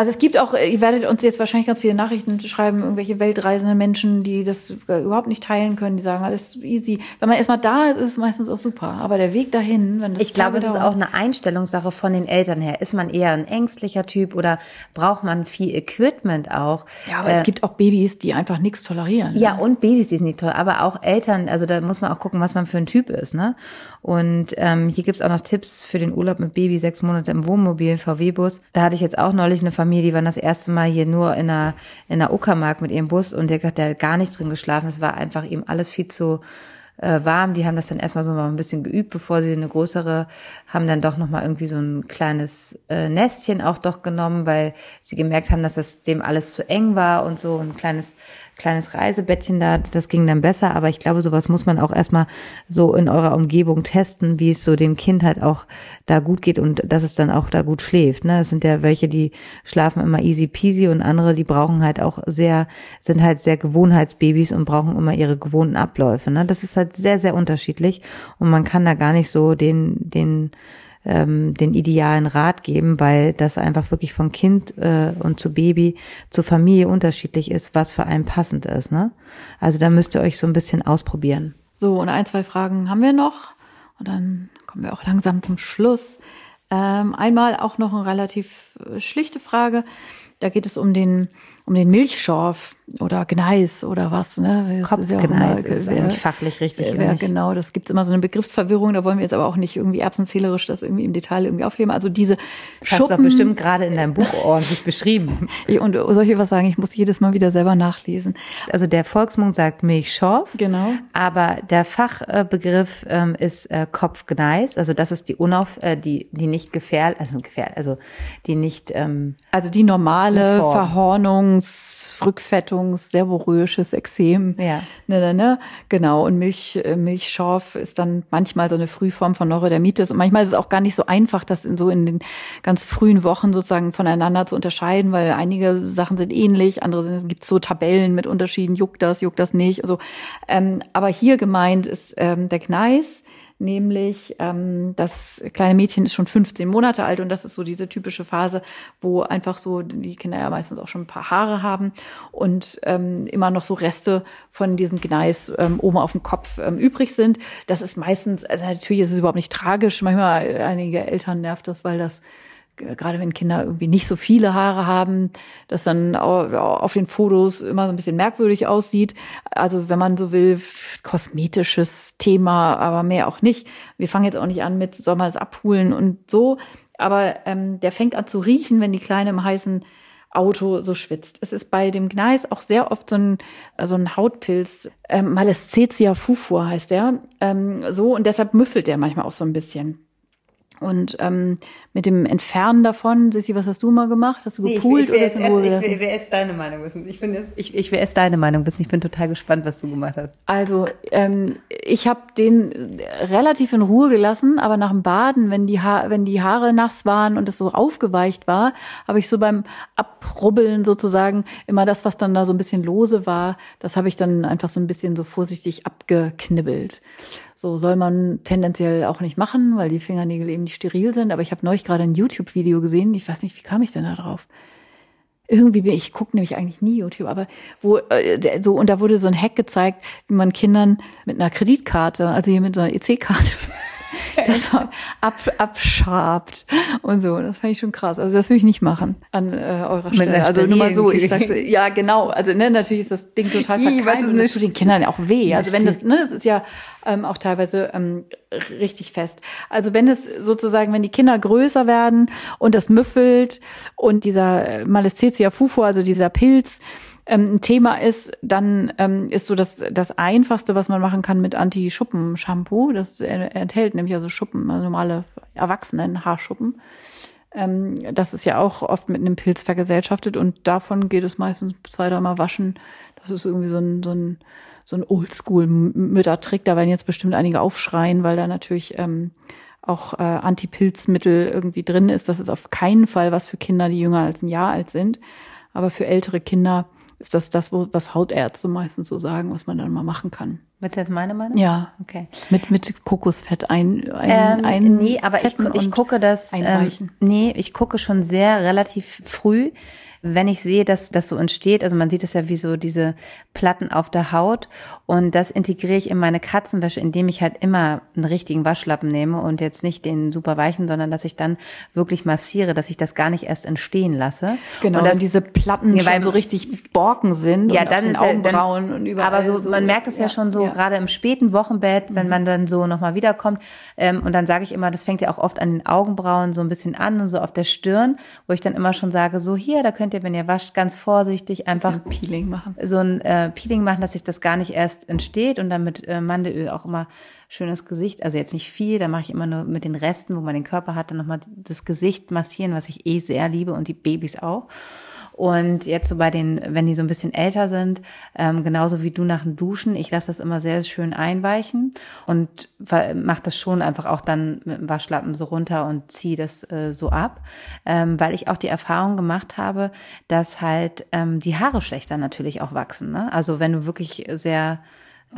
A: Also es gibt auch, ihr werdet uns jetzt wahrscheinlich ganz viele Nachrichten schreiben, irgendwelche weltreisenden Menschen, die das äh, überhaupt nicht teilen können, die sagen, alles easy. Wenn man erstmal da ist, ist es meistens auch super. Aber der Weg dahin, wenn das
B: Ich glaube, es ist auch eine Einstellungssache von den Eltern her. Ist man eher ein ängstlicher Typ oder braucht man viel Equipment auch?
A: Ja, aber es gibt auch Babys, die einfach nichts tolerieren.
B: Ja, und Babys, die sind nicht toll, aber auch Eltern, also da muss man auch gucken, was man für ein Typ ist, ne? Und ähm, hier gibt's auch noch Tipps für den Urlaub mit Baby, sechs Monate im Wohnmobil, VW-Bus. Da hatte ich jetzt auch neulich eine Familie, die waren das erste Mal hier nur in einer, in einer Uckermark mit ihrem Bus und der hat da gar nicht drin geschlafen. Es war einfach ihm alles viel zu äh, warm. Die haben das dann erstmal so mal ein bisschen geübt, bevor sie eine größere, haben dann doch nochmal irgendwie so ein kleines äh, Nestchen auch doch genommen, weil sie gemerkt haben, dass das dem alles zu eng war und so ein kleines kleines Reisebettchen da, das ging dann besser, aber ich glaube, sowas muss man auch erstmal so in eurer Umgebung testen, wie es so dem Kind halt auch da gut geht und dass es dann auch da gut schläft. Ne? Es sind ja welche, die schlafen immer easy peasy und andere, die brauchen halt auch sehr, sind halt sehr Gewohnheitsbabys und brauchen immer ihre gewohnten Abläufe. Ne? Das ist halt sehr, sehr unterschiedlich und man kann da gar nicht so den, den ähm, den idealen Rat geben, weil das einfach wirklich von Kind äh, und zu Baby zu Familie unterschiedlich ist, was für einen passend ist. Ne? Also da müsst ihr euch so ein bisschen ausprobieren.
A: So, und ein, zwei Fragen haben wir noch. Und dann kommen wir auch langsam zum Schluss. Ähm, einmal auch noch eine relativ äh, schlichte Frage. Da geht es um den, um den Milchschorf oder Gneis oder was. Ne? Das ist ja
B: Kopfgneis
A: immer-
B: ist
A: wer-
B: eigentlich fachlich richtig.
A: Wer, genau, das gibt's immer so eine Begriffsverwirrung, da wollen wir jetzt aber auch nicht irgendwie erbsenzählerisch das irgendwie im Detail irgendwie aufheben. Also diese
B: Das hast du doch
A: Schuppen,
B: bestimmt gerade in deinem Buch ordentlich beschrieben.
A: Und soll ich was sagen, ich muss jedes Mal wieder selber nachlesen.
B: Also der Volksmund sagt Milchschorf.
A: Genau.
B: Aber der Fachbegriff ähm, ist äh, Kopfgneis. Also das ist die unauf, äh, die die nicht gefährlich, also gefährlich, also die nicht ähm,
A: Also die normale normale Verhornungs-, Rückfettungs-, serborröisches Exem.
B: Ja.
A: Ne, ne, ne. Genau. Und Milch, äh, Milchschorf ist dann manchmal so eine Frühform von Neurodermitis. Und manchmal ist es auch gar nicht so einfach, das in so in den ganz frühen Wochen sozusagen voneinander zu unterscheiden, weil einige Sachen sind ähnlich, andere sind, es gibt so Tabellen mit Unterschieden, juckt das, juckt das nicht. Also, ähm, aber hier gemeint ist ähm, der Gneis nämlich ähm, das kleine Mädchen ist schon 15 Monate alt und das ist so diese typische Phase, wo einfach so die Kinder ja meistens auch schon ein paar Haare haben und ähm, immer noch so Reste von diesem Gneis ähm, oben auf dem Kopf ähm, übrig sind. Das ist meistens, also natürlich ist es überhaupt nicht tragisch. Manchmal einige Eltern nervt das, weil das gerade wenn Kinder irgendwie nicht so viele Haare haben, das dann auf den Fotos immer so ein bisschen merkwürdig aussieht. Also wenn man so will, kosmetisches Thema, aber mehr auch nicht. Wir fangen jetzt auch nicht an mit, soll man das abholen und so. Aber ähm, der fängt an zu riechen, wenn die Kleine im heißen Auto so schwitzt. Es ist bei dem Gneis auch sehr oft so ein, so ein Hautpilz, ähm, Malesthesia fufur heißt der, ähm, so und deshalb müffelt der manchmal auch so ein bisschen. Und ähm, mit dem Entfernen davon, Sissi, was hast du mal gemacht? Hast du gepoolt
B: nee, ich, ich, will oder jetzt, ich, will, ich will jetzt deine Meinung wissen. Ich, bin jetzt, ich, ich will jetzt deine Meinung wissen. Ich bin total gespannt, was du gemacht hast.
A: Also ähm, ich habe den relativ in Ruhe gelassen, aber nach dem Baden, wenn die, ha wenn die Haare nass waren und es so aufgeweicht war, habe ich so beim Abrubbeln sozusagen immer das, was dann da so ein bisschen lose war, das habe ich dann einfach so ein bisschen so vorsichtig abgeknibbelt. So soll man tendenziell auch nicht machen, weil die Fingernägel eben nicht steril sind. Aber ich habe neulich gerade ein YouTube-Video gesehen. Ich weiß nicht, wie kam ich denn da drauf? Irgendwie bin ich gucke nämlich eigentlich nie YouTube, aber wo äh, so und da wurde so ein Hack gezeigt, wie man Kindern mit einer Kreditkarte, also hier mit so einer EC-Karte das ab, abschabt und so. Das fand ich schon krass. Also das will ich nicht machen an äh, eurer Stelle. Also nur mal so, ich sag's, ja genau. Also ne, natürlich ist das Ding total verkeimt und das tut den Kindern auch weh. Also wenn das, ne, das ist ja ähm, auch teilweise ähm, richtig fest. Also wenn es sozusagen, wenn die Kinder größer werden und das müffelt und dieser äh, Malesthesia fufu, also dieser Pilz, ähm, ein Thema ist, dann ähm, ist so das, das Einfachste, was man machen kann mit Anti-Schuppen-Shampoo. Das enthält nämlich also Schuppen, also normale Erwachsenen-Haarschuppen. Ähm, das ist ja auch oft mit einem Pilz vergesellschaftet und davon geht es meistens zwei, dreimal waschen. Das ist irgendwie so ein, so ein, so ein Oldschool-Müttertrick. Da werden jetzt bestimmt einige aufschreien, weil da natürlich ähm, auch äh, Antipilzmittel irgendwie drin ist. Das ist auf keinen Fall was für Kinder, die jünger als ein Jahr alt sind. Aber für ältere Kinder ist das das, was Hautärzte meistens so sagen, was man dann mal machen kann.
B: Willst du jetzt meine Meinung?
A: Ja.
B: Okay.
A: Mit, mit Kokosfett ein, ein,
B: ähm, ein Nee, aber ich, ich gucke das, ähm, nee, ich gucke schon sehr relativ früh, wenn ich sehe, dass das so entsteht, also man sieht es ja wie so diese Platten auf der Haut und das integriere ich in meine Katzenwäsche, indem ich halt immer einen richtigen Waschlappen nehme und jetzt nicht den super weichen, sondern dass ich dann wirklich massiere, dass ich das gar nicht erst entstehen lasse.
A: Genau,
B: und
A: dass diese Platten ja, schon so richtig Borken sind
B: ja, und dann
A: den Augenbrauen dann, und überall.
B: Aber so, so, man merkt es ja, ja schon so, ja. gerade im späten Wochenbett, wenn mhm. man dann so nochmal wiederkommt ähm, und dann sage ich immer, das fängt ja auch oft an den Augenbrauen so ein bisschen an und so auf der Stirn, wo ich dann immer schon sage, so hier, da könnt ihr, wenn ihr wascht, ganz vorsichtig einfach
A: ein Peeling machen.
B: So ein äh, Peeling machen, dass sich das gar nicht erst entsteht und dann mit äh, Mandelöl auch immer schönes Gesicht, also jetzt nicht viel, da mache ich immer nur mit den Resten, wo man den Körper hat, dann nochmal das Gesicht massieren, was ich eh sehr liebe und die Babys auch. Und jetzt so bei den, wenn die so ein bisschen älter sind, ähm, genauso wie du nach dem Duschen, ich lasse das immer sehr schön einweichen und mache das schon einfach auch dann mit dem Waschlappen so runter und ziehe das äh, so ab, ähm, weil ich auch die Erfahrung gemacht habe, dass halt ähm, die Haare schlechter natürlich auch wachsen. Ne? Also wenn du wirklich sehr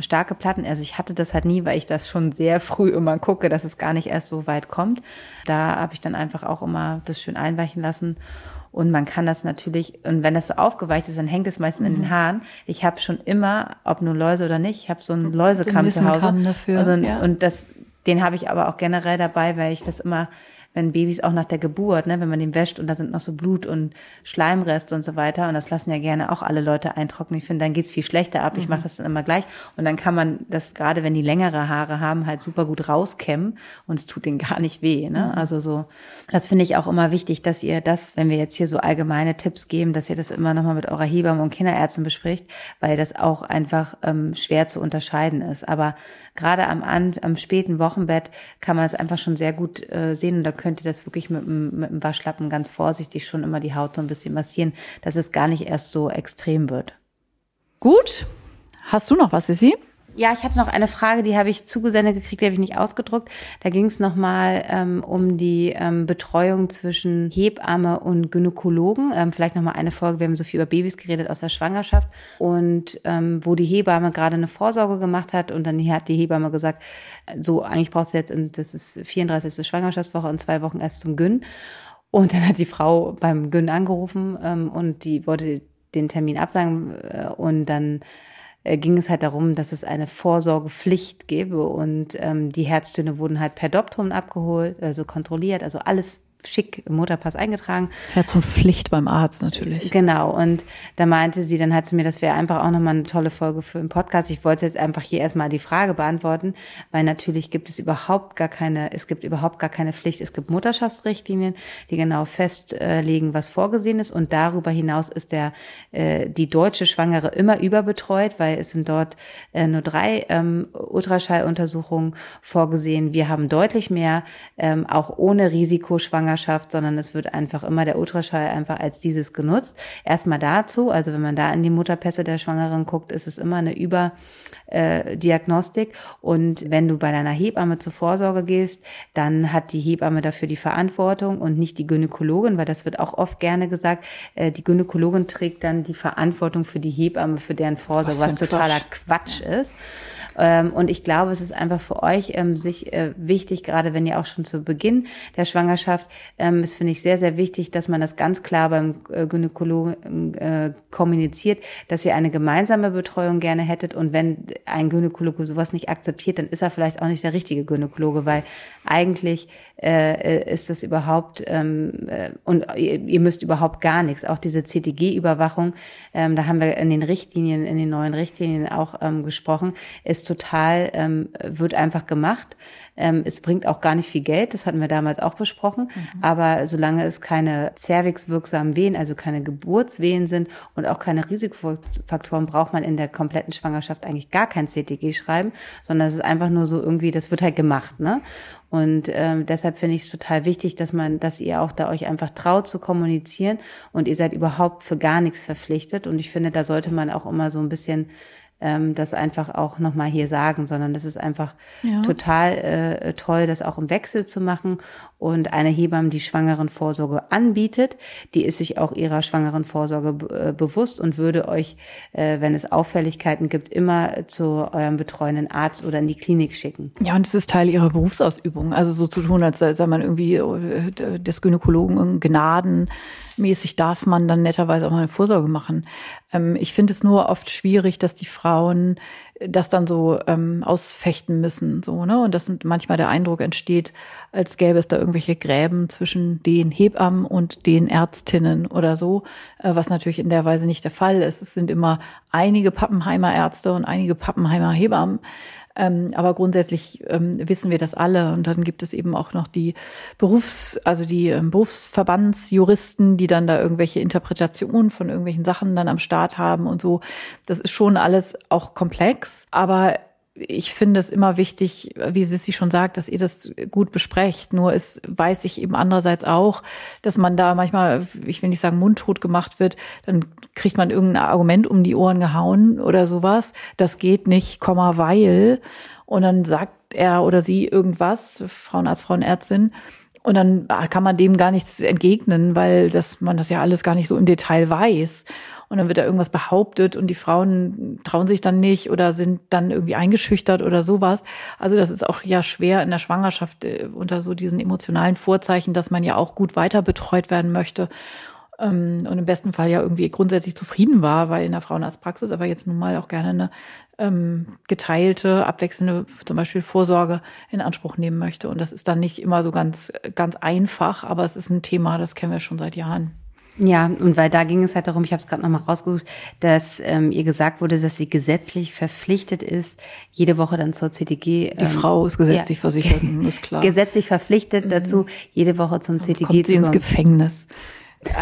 B: starke Platten. Also ich hatte das halt nie, weil ich das schon sehr früh immer gucke, dass es gar nicht erst so weit kommt. Da habe ich dann einfach auch immer das schön einweichen lassen. Und man kann das natürlich, und wenn das so aufgeweicht ist, dann hängt es meistens mhm. in den mhm. Haaren. Ich habe schon immer, ob nur Läuse oder nicht, ich habe so einen Läusekamm zu Hause.
A: Dafür,
B: also,
A: ja.
B: Und das, den habe ich aber auch generell dabei, weil ich das immer wenn Babys auch nach der Geburt, ne, wenn man den wäscht und da sind noch so Blut und Schleimreste und so weiter und das lassen ja gerne auch alle Leute eintrocknen. Ich finde, dann geht's viel schlechter ab. Ich mache mhm. das dann immer gleich und dann kann man das gerade, wenn die längere Haare haben, halt super gut rauskämmen und es tut denen gar nicht weh. Ne? Mhm. Also so, das finde ich auch immer wichtig, dass ihr das, wenn wir jetzt hier so allgemeine Tipps geben, dass ihr das immer nochmal mit eurer Hebamme und Kinderärztin bespricht, weil das auch einfach ähm, schwer zu unterscheiden ist. Aber gerade am, am späten Wochenbett kann man es einfach schon sehr gut äh, sehen und da könnt ihr das wirklich mit, mit dem Waschlappen ganz vorsichtig schon immer die Haut so ein bisschen massieren, dass es gar nicht erst so extrem wird.
A: Gut. Hast du noch was, Sissi?
B: Ja, ich hatte noch eine Frage, die habe ich zugesendet gekriegt, die habe ich nicht ausgedruckt. Da ging es nochmal ähm, um die ähm, Betreuung zwischen Hebamme und Gynäkologen. Ähm, vielleicht nochmal eine Folge, wir haben so viel über Babys geredet aus der Schwangerschaft und ähm, wo die Hebamme gerade eine Vorsorge gemacht hat und dann hat die Hebamme gesagt, so eigentlich brauchst du jetzt, das ist 34. Schwangerschaftswoche in zwei Wochen erst zum Gyn. Und dann hat die Frau beim Gyn angerufen ähm, und die wollte den Termin absagen äh, und dann äh, ging es halt darum, dass es eine Vorsorgepflicht gäbe und ähm, die Herztöne wurden halt per Dopton abgeholt, also kontrolliert, also alles schick im Mutterpass eingetragen.
A: Herz und Pflicht beim Arzt natürlich.
B: Genau. Und da meinte sie, dann hat sie mir, das wäre einfach auch nochmal eine tolle Folge für den Podcast. Ich wollte jetzt einfach hier erstmal die Frage beantworten, weil natürlich gibt es überhaupt gar keine, es gibt überhaupt gar keine Pflicht. Es gibt Mutterschaftsrichtlinien, die genau festlegen, was vorgesehen ist. Und darüber hinaus ist der, äh, die deutsche Schwangere immer überbetreut, weil es sind dort äh, nur drei ähm, Ultraschalluntersuchungen vorgesehen. Wir haben deutlich mehr, ähm, auch ohne Risikoschwanger Schwangerschaft, sondern es wird einfach immer der Ultraschall einfach als dieses genutzt. Erstmal dazu, also wenn man da in die Mutterpässe der Schwangeren guckt, ist es immer eine Überdiagnostik. Und wenn du bei deiner Hebamme zur Vorsorge gehst, dann hat die Hebamme dafür die Verantwortung und nicht die Gynäkologin, weil das wird auch oft gerne gesagt. Äh, die Gynäkologin trägt dann die Verantwortung für die Hebamme, für deren Vorsorge, was, was totaler Quatsch, Quatsch ist. Ähm, und ich glaube, es ist einfach für euch ähm, sich äh, wichtig, gerade wenn ihr auch schon zu Beginn der Schwangerschaft, ähm, ist finde ich sehr, sehr wichtig, dass man das ganz klar beim äh, Gynäkologen äh, kommuniziert, dass ihr eine gemeinsame Betreuung gerne hättet. Und wenn ein Gynäkologe sowas nicht akzeptiert, dann ist er vielleicht auch nicht der richtige Gynäkologe, weil eigentlich äh, ist das überhaupt ähm, äh, und ihr, ihr müsst überhaupt gar nichts. Auch diese CTG-Überwachung, ähm, da haben wir in den Richtlinien, in den neuen Richtlinien auch ähm, gesprochen, ist total, ähm, wird einfach gemacht. Ähm, es bringt auch gar nicht viel Geld, das hatten wir damals auch besprochen. Mhm. Aber solange es keine zervixwirksamen Wehen, also keine Geburtswehen sind und auch keine Risikofaktoren, braucht man in der kompletten Schwangerschaft eigentlich gar kein CTG schreiben, sondern es ist einfach nur so irgendwie, das wird halt gemacht. Ne? Und ähm, deshalb finde ich es total wichtig, dass man, dass ihr auch da euch einfach traut zu kommunizieren und ihr seid überhaupt für gar nichts verpflichtet. Und ich finde, da sollte man auch immer so ein bisschen ähm, das einfach auch nochmal hier sagen, sondern das ist einfach ja. total äh, toll, das auch im Wechsel zu machen. Und eine Hebamme, die schwangeren Vorsorge anbietet, die ist sich auch ihrer schwangeren Vorsorge äh, bewusst und würde euch, äh, wenn es Auffälligkeiten gibt, immer zu eurem betreuenden Arzt oder in die Klinik schicken.
A: Ja, und es ist Teil ihrer Berufsausübung. Also so zu tun, als sei man irgendwie äh, des Gynäkologen Gnaden mäßig darf man dann netterweise auch mal eine Vorsorge machen. Ähm, ich finde es nur oft schwierig, dass die Frauen das dann so ähm, ausfechten müssen, so ne, und dass manchmal der Eindruck entsteht, als gäbe es da irgendwelche Gräben zwischen den Hebammen und den Ärztinnen oder so, äh, was natürlich in der Weise nicht der Fall ist. Es sind immer einige Pappenheimer Ärzte und einige Pappenheimer Hebammen. Ähm, aber grundsätzlich ähm, wissen wir das alle. Und dann gibt es eben auch noch die Berufs-, also die ähm, Berufsverbandsjuristen, die dann da irgendwelche Interpretationen von irgendwelchen Sachen dann am Start haben und so. Das ist schon alles auch komplex. Aber ich finde es immer wichtig, wie Sissi schon sagt, dass ihr das gut besprecht. Nur ist, weiß ich eben andererseits auch, dass man da manchmal, ich will nicht sagen mundtot gemacht wird, dann kriegt man irgendein Argument um die Ohren gehauen oder sowas. Das geht nicht, Komma, weil. Und dann sagt er oder sie irgendwas, Frauenarzt, Frauenärztin, und dann kann man dem gar nichts entgegnen, weil das, man das ja alles gar nicht so im Detail weiß und dann wird da irgendwas behauptet und die Frauen trauen sich dann nicht oder sind dann irgendwie eingeschüchtert oder sowas. Also das ist auch ja schwer in der Schwangerschaft äh, unter so diesen emotionalen Vorzeichen, dass man ja auch gut weiter betreut werden möchte ähm, und im besten Fall ja irgendwie grundsätzlich zufrieden war, weil in der Frauenarztpraxis aber jetzt nun mal auch gerne eine ähm, geteilte, abwechselnde zum Beispiel Vorsorge in Anspruch nehmen möchte. Und das ist dann nicht immer so ganz, ganz einfach, aber es ist ein Thema, das kennen wir schon seit Jahren.
B: Ja, und weil da ging es halt darum, ich habe es gerade nochmal rausgesucht, dass ähm, ihr gesagt wurde, dass sie gesetzlich verpflichtet ist, jede Woche dann zur CTG.
A: Ähm, Die Frau ist gesetzlich ja, versichert, ist klar.
B: Gesetzlich verpflichtet mhm. dazu, jede Woche zum CTG
A: kommt sie zu kommen. ins Gefängnis.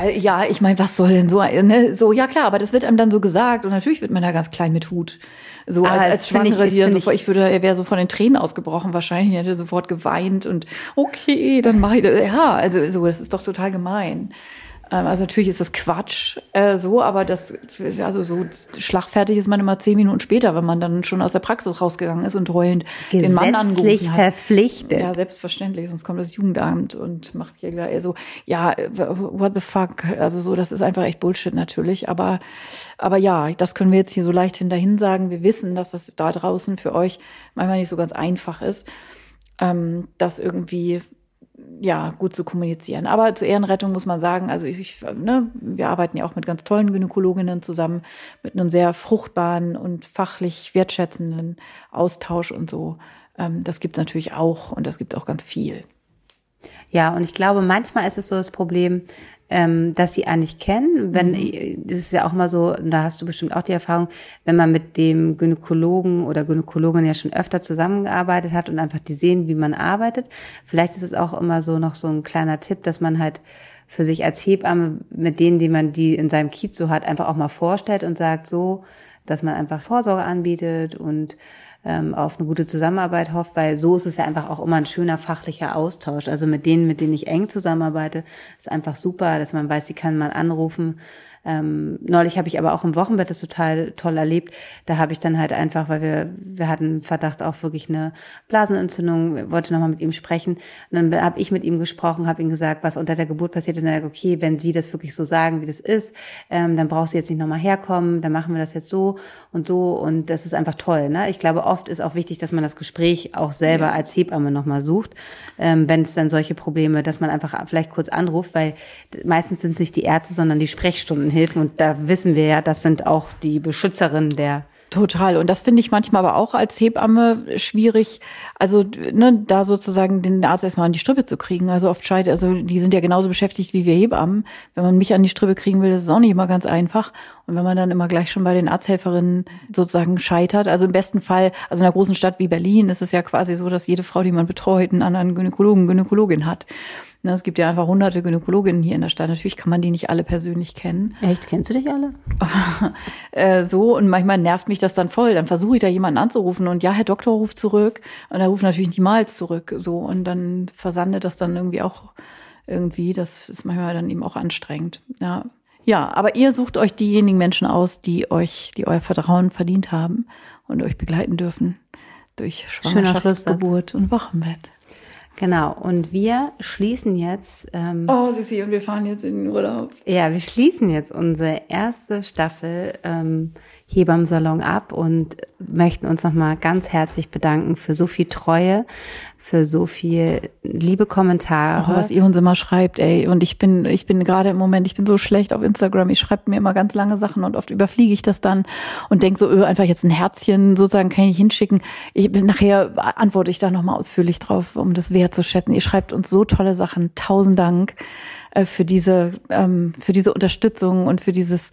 A: Äh, ja, ich meine, was soll denn so, ne? so, ja klar, aber das wird einem dann so gesagt und natürlich wird man da ganz klein mit Hut. So
B: Aber
A: als, als
B: ich-
A: Schwangere,
B: das
A: die dann sofort, ich würde, er wäre so von den Tränen ausgebrochen wahrscheinlich, er hätte sofort geweint und okay, dann mache ich das. Ja, also so, das ist doch total gemein. Ähm, Also natürlich ist das Quatsch äh, so, aber das, also so schlagfertig ist man immer zehn Minuten später, wenn man dann schon aus der Praxis rausgegangen ist und heulend den Mann angerufen hat.
B: verpflichtet.
A: Ja, selbstverständlich, sonst kommt das Jugendamt und macht hier gleich so, ja, what the fuck, also so, das ist einfach echt Bullshit natürlich, aber, aber ja, das können wir jetzt hier so leicht hinterhin sagen. Wir wissen, dass das da draußen für euch manchmal nicht so ganz einfach ist, ähm, das irgendwie ja, gut zu kommunizieren. Aber zur Ehrenrettung muss man sagen, also ich, ich, ne, wir arbeiten ja auch mit ganz tollen Gynäkologinnen zusammen, mit einem sehr fruchtbaren und fachlich wertschätzenden Austausch und so. Ähm, das gibt's natürlich auch und das gibt auch ganz viel.
B: Ja, und ich glaube, manchmal ist es so das Problem, ähm, dass sie einen nicht kennen. Wenn, das ist ja auch mal so, und da hast du bestimmt auch die Erfahrung, wenn man mit dem Gynäkologen oder Gynäkologin ja schon öfter zusammengearbeitet hat und einfach die sehen, wie man arbeitet. Vielleicht ist es auch immer so noch so ein kleiner Tipp, dass man halt für sich als Hebamme mit denen, die man die in seinem Kiez so hat, einfach auch mal vorstellt und sagt so, dass man einfach Vorsorge anbietet und ähm, auf eine gute Zusammenarbeit hofft, weil so ist es ja einfach auch immer ein schöner fachlicher Austausch. Also mit denen, mit denen ich eng zusammenarbeite, ist einfach super, dass man weiß, die kann man anrufen. Ähm, neulich habe ich aber auch im Wochenbett das total toll erlebt. Da habe ich dann halt einfach, weil wir wir hatten Verdacht auf wirklich eine Blasenentzündung, wollte nochmal mit ihm sprechen. Und dann habe ich mit ihm gesprochen, habe ihm gesagt, was unter der Geburt passiert ist. Und er hat gesagt, okay, wenn Sie das wirklich so sagen, wie das ist, ähm, dann brauchst du jetzt nicht nochmal herkommen, dann machen wir das jetzt so und so. Und das ist einfach toll. Ne? Ich glaube, oft ist auch wichtig, dass man das Gespräch auch selber als Hebamme nochmal sucht, ähm, wenn es dann solche Probleme, dass man einfach vielleicht kurz anruft, weil meistens sind es nicht die Ärzte, sondern die Sprechstundenhilfen. Und da wissen wir ja, das sind auch die Beschützerinnen der
A: Total. Und das finde ich manchmal aber auch als Hebamme schwierig, also ne, da sozusagen den Arzt erstmal an die Strippe zu kriegen. Also oft scheitert, also die sind ja genauso beschäftigt wie wir Hebammen. Wenn man mich an die Strippe kriegen will, das ist auch nicht immer ganz einfach. Und wenn man dann immer gleich schon bei den Arzthelferinnen sozusagen scheitert, also im besten Fall, also in einer großen Stadt wie Berlin ist es ja quasi so, dass jede Frau, die man betreut, einen anderen Gynäkologen, Gynäkologin hat. Ne, Es gibt ja einfach hunderte Gynäkologinnen hier in der Stadt. Natürlich kann man die nicht alle persönlich kennen.
B: Echt, kennst du dich alle?
A: äh, so und manchmal nervt mich das dann voll. Dann versuche ich da jemanden anzurufen und ja, Herr Doktor ruft zurück und er ruft natürlich niemals zurück. So und dann versandet das dann irgendwie auch irgendwie. Das ist manchmal dann eben auch anstrengend. Ja, ja, aber ihr sucht euch diejenigen Menschen aus, die euch, die euer Vertrauen verdient haben und euch begleiten dürfen durch Schwangerschaft. Geburt und Wochenbett.
B: Genau. Und wir schließen jetzt. Ähm,
A: Oh, Sissi, und wir fahren jetzt in den Urlaub.
B: Ja, wir schließen jetzt unsere erste Staffel ähm, Hebammsalon ab und möchten uns nochmal ganz herzlich bedanken für so viel Treue, für so viel liebe
A: Oh,
B: Kommentare.
A: was ihr uns immer schreibt, ey. Und ich bin, ich bin gerade im Moment, ich bin so schlecht auf Instagram. Ich schreibe mir immer ganz lange Sachen und oft überfliege ich das dann und denk so, öh, einfach jetzt ein Herzchen sozusagen kann ich hinschicken. Ich bin nachher antworte ich da nochmal ausführlich drauf, um das wertzuschätzen. Ihr schreibt uns so tolle Sachen. Tausend Dank äh, für diese, ähm, für diese Unterstützung und für dieses,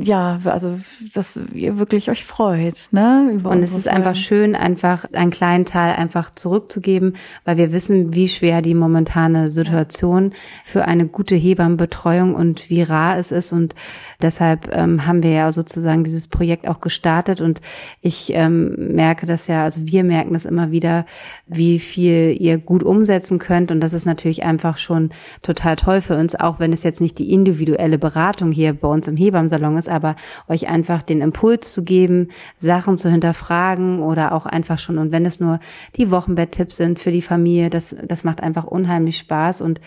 A: ja, also, dass ihr wirklich euch freut, ne? Über
B: Und es ist einfach schön, einfach einen kleinen Teil einfach zurückzugeben, weil wir wissen, wie schwer die momentane Situation für eine gute Hebammenbetreuung und wie rar es ist. Und deshalb ähm, haben wir ja sozusagen dieses Projekt auch gestartet. Und ich ähm, merke das ja, also wir merken das immer wieder, wie viel ihr gut umsetzen könnt. Und das ist natürlich einfach schon total toll für uns, auch wenn es jetzt nicht die individuelle Beratung hier bei uns im Hebammsalon ist, aber euch einfach den Impuls zu geben, Sachen zu hinterfragen oder auch einfach schon, und wenn es nur die Wochenbetttipps sind für die Familie, das, das macht einfach unheimlich Spaß und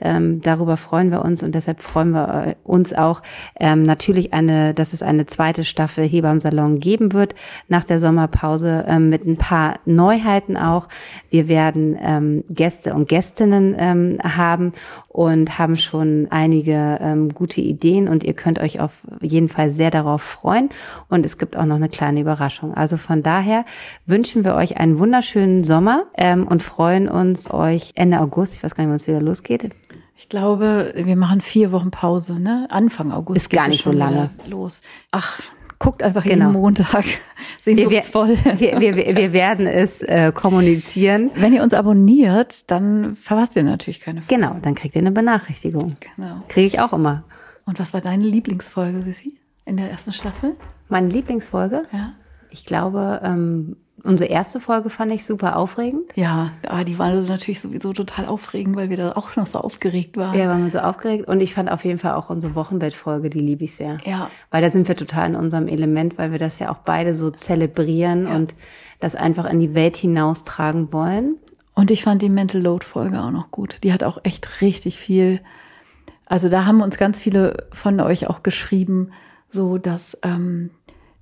B: ähm, darüber freuen wir uns und deshalb freuen wir äh, uns auch ähm, natürlich eine, dass es eine zweite Staffel Hebammsalon geben wird nach der Sommerpause ähm, mit ein paar Neuheiten auch. Wir werden ähm, Gäste und Gästinnen ähm, haben und haben schon einige ähm, gute Ideen und ihr könnt euch auf jeden Fall sehr darauf freuen und es gibt auch noch eine kleine Überraschung. Also von daher wünschen wir euch einen wunderschönen Sommer ähm, und freuen uns euch Ende August, ich weiß gar nicht, wann es wieder losgeht.
A: Ich glaube, wir machen vier Wochen Pause, ne? Anfang August.
B: Ist gar nicht so lange.
A: Los. Ach, guckt einfach
B: Genau.
A: jeden Montag sehnsuchtsvoll.
B: Wir, wir, wir, wir werden es äh, kommunizieren.
A: Wenn ihr uns abonniert, dann verpasst ihr natürlich keine
B: Folge. Genau, dann kriegt ihr eine Benachrichtigung. Genau. Kriege ich auch immer.
A: Und was war deine Lieblingsfolge, Sissi, in der ersten Staffel?
B: Meine Lieblingsfolge?
A: Ja.
B: Ich glaube, ähm, Unsere erste Folge fand ich super aufregend.
A: Ja, ah, die war natürlich sowieso total aufregend, weil wir da auch noch so aufgeregt waren.
B: Ja, waren wir so aufgeregt. Und ich fand auf jeden Fall auch unsere Wochenbettfolge, die liebe ich sehr.
A: Ja.
B: Weil da sind wir total in unserem Element, weil wir das ja auch beide so zelebrieren ja. und das einfach in die Welt hinaustragen wollen.
A: Und ich fand die Mental Load Folge auch noch gut. Die hat auch echt richtig viel. Also da haben uns ganz viele von euch auch geschrieben, so dass ähm,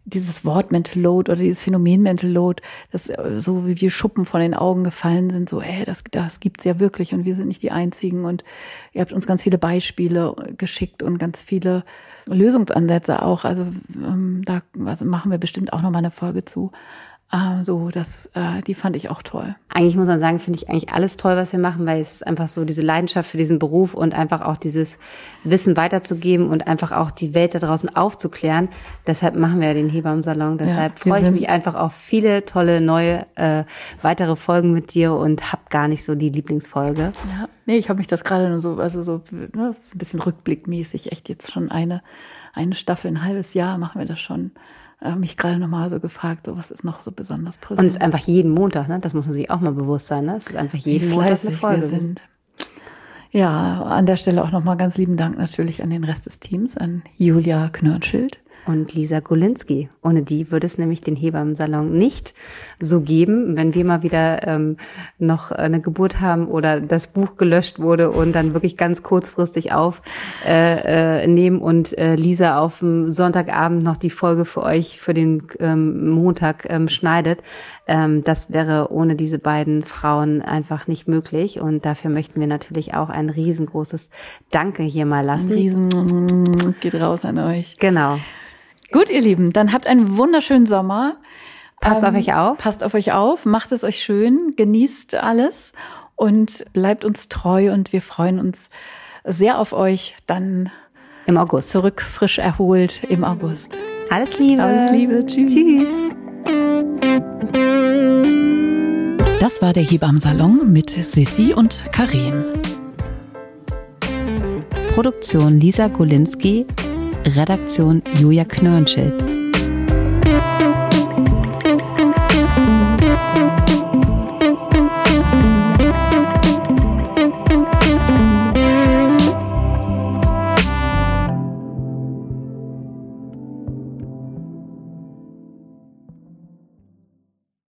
A: dieses Wort Mental Load oder dieses Phänomen Mental Load, das äh, so wie wir Schuppen von den Augen gefallen sind, so, ey, das, das gibt's ja wirklich und wir sind nicht die Einzigen und ihr habt uns ganz viele Beispiele geschickt und ganz viele Lösungsansätze auch. Also ähm, da also machen wir bestimmt auch noch mal eine Folge zu. Ähm, so, das, äh, die fand ich auch toll.
B: Eigentlich muss man sagen, finde ich eigentlich alles toll, was wir machen, weil es einfach so diese Leidenschaft für diesen Beruf und einfach auch dieses Wissen weiterzugeben und einfach auch die Welt da draußen aufzuklären. Deshalb machen wir ja den Hebammensalon. Deshalb ja, freue ich mich einfach auf viele tolle neue äh, weitere Folgen mit dir und hab gar nicht so die Lieblingsfolge.
A: Ja, nee, ich habe mich das gerade nur so, also so, ne, so ein bisschen rückblickmäßig, echt jetzt schon eine, eine Staffel, ein halbes Jahr machen wir das schon äh, mich gerade nochmal so gefragt, so was ist noch so besonders
B: präsent. Und es ist einfach jeden Montag, ne? Das muss man sich auch mal bewusst sein, ne? Es ist einfach jeden Montag eine Folge. Wir sind.
A: Ja, an der Stelle auch nochmal ganz lieben Dank natürlich an den Rest des Teams, an Julia Knörnschild,
B: und Lisa Golinski. Ohne die würde es nämlich den Hebammensalon nicht so geben, wenn wir mal wieder ähm, noch eine Geburt haben oder das Buch gelöscht wurde und dann wirklich ganz kurzfristig aufnehmen äh, äh, und äh, Lisa auf dem Sonntagabend noch die Folge für euch für den ähm, Montag ähm, schneidet. Ähm, das wäre ohne diese beiden Frauen einfach nicht möglich und dafür möchten wir natürlich auch ein riesengroßes Danke hier mal lassen.
A: Ein riesen geht raus an euch.
B: Genau.
A: Gut, ihr Lieben, dann habt einen wunderschönen Sommer.
B: Passt ähm, auf euch auf.
A: Passt auf euch auf, macht es euch schön, genießt alles und bleibt uns treu und wir freuen uns sehr auf euch dann
B: im August.
A: Zurück frisch erholt im August.
B: Alles Liebe.
A: Alles Liebe. Tschüss. Tschüss. Das war der Hebammsalon mit Sissi und Karin.
B: Produktion Lisa Golinski Redaktion Julia Knörnschild.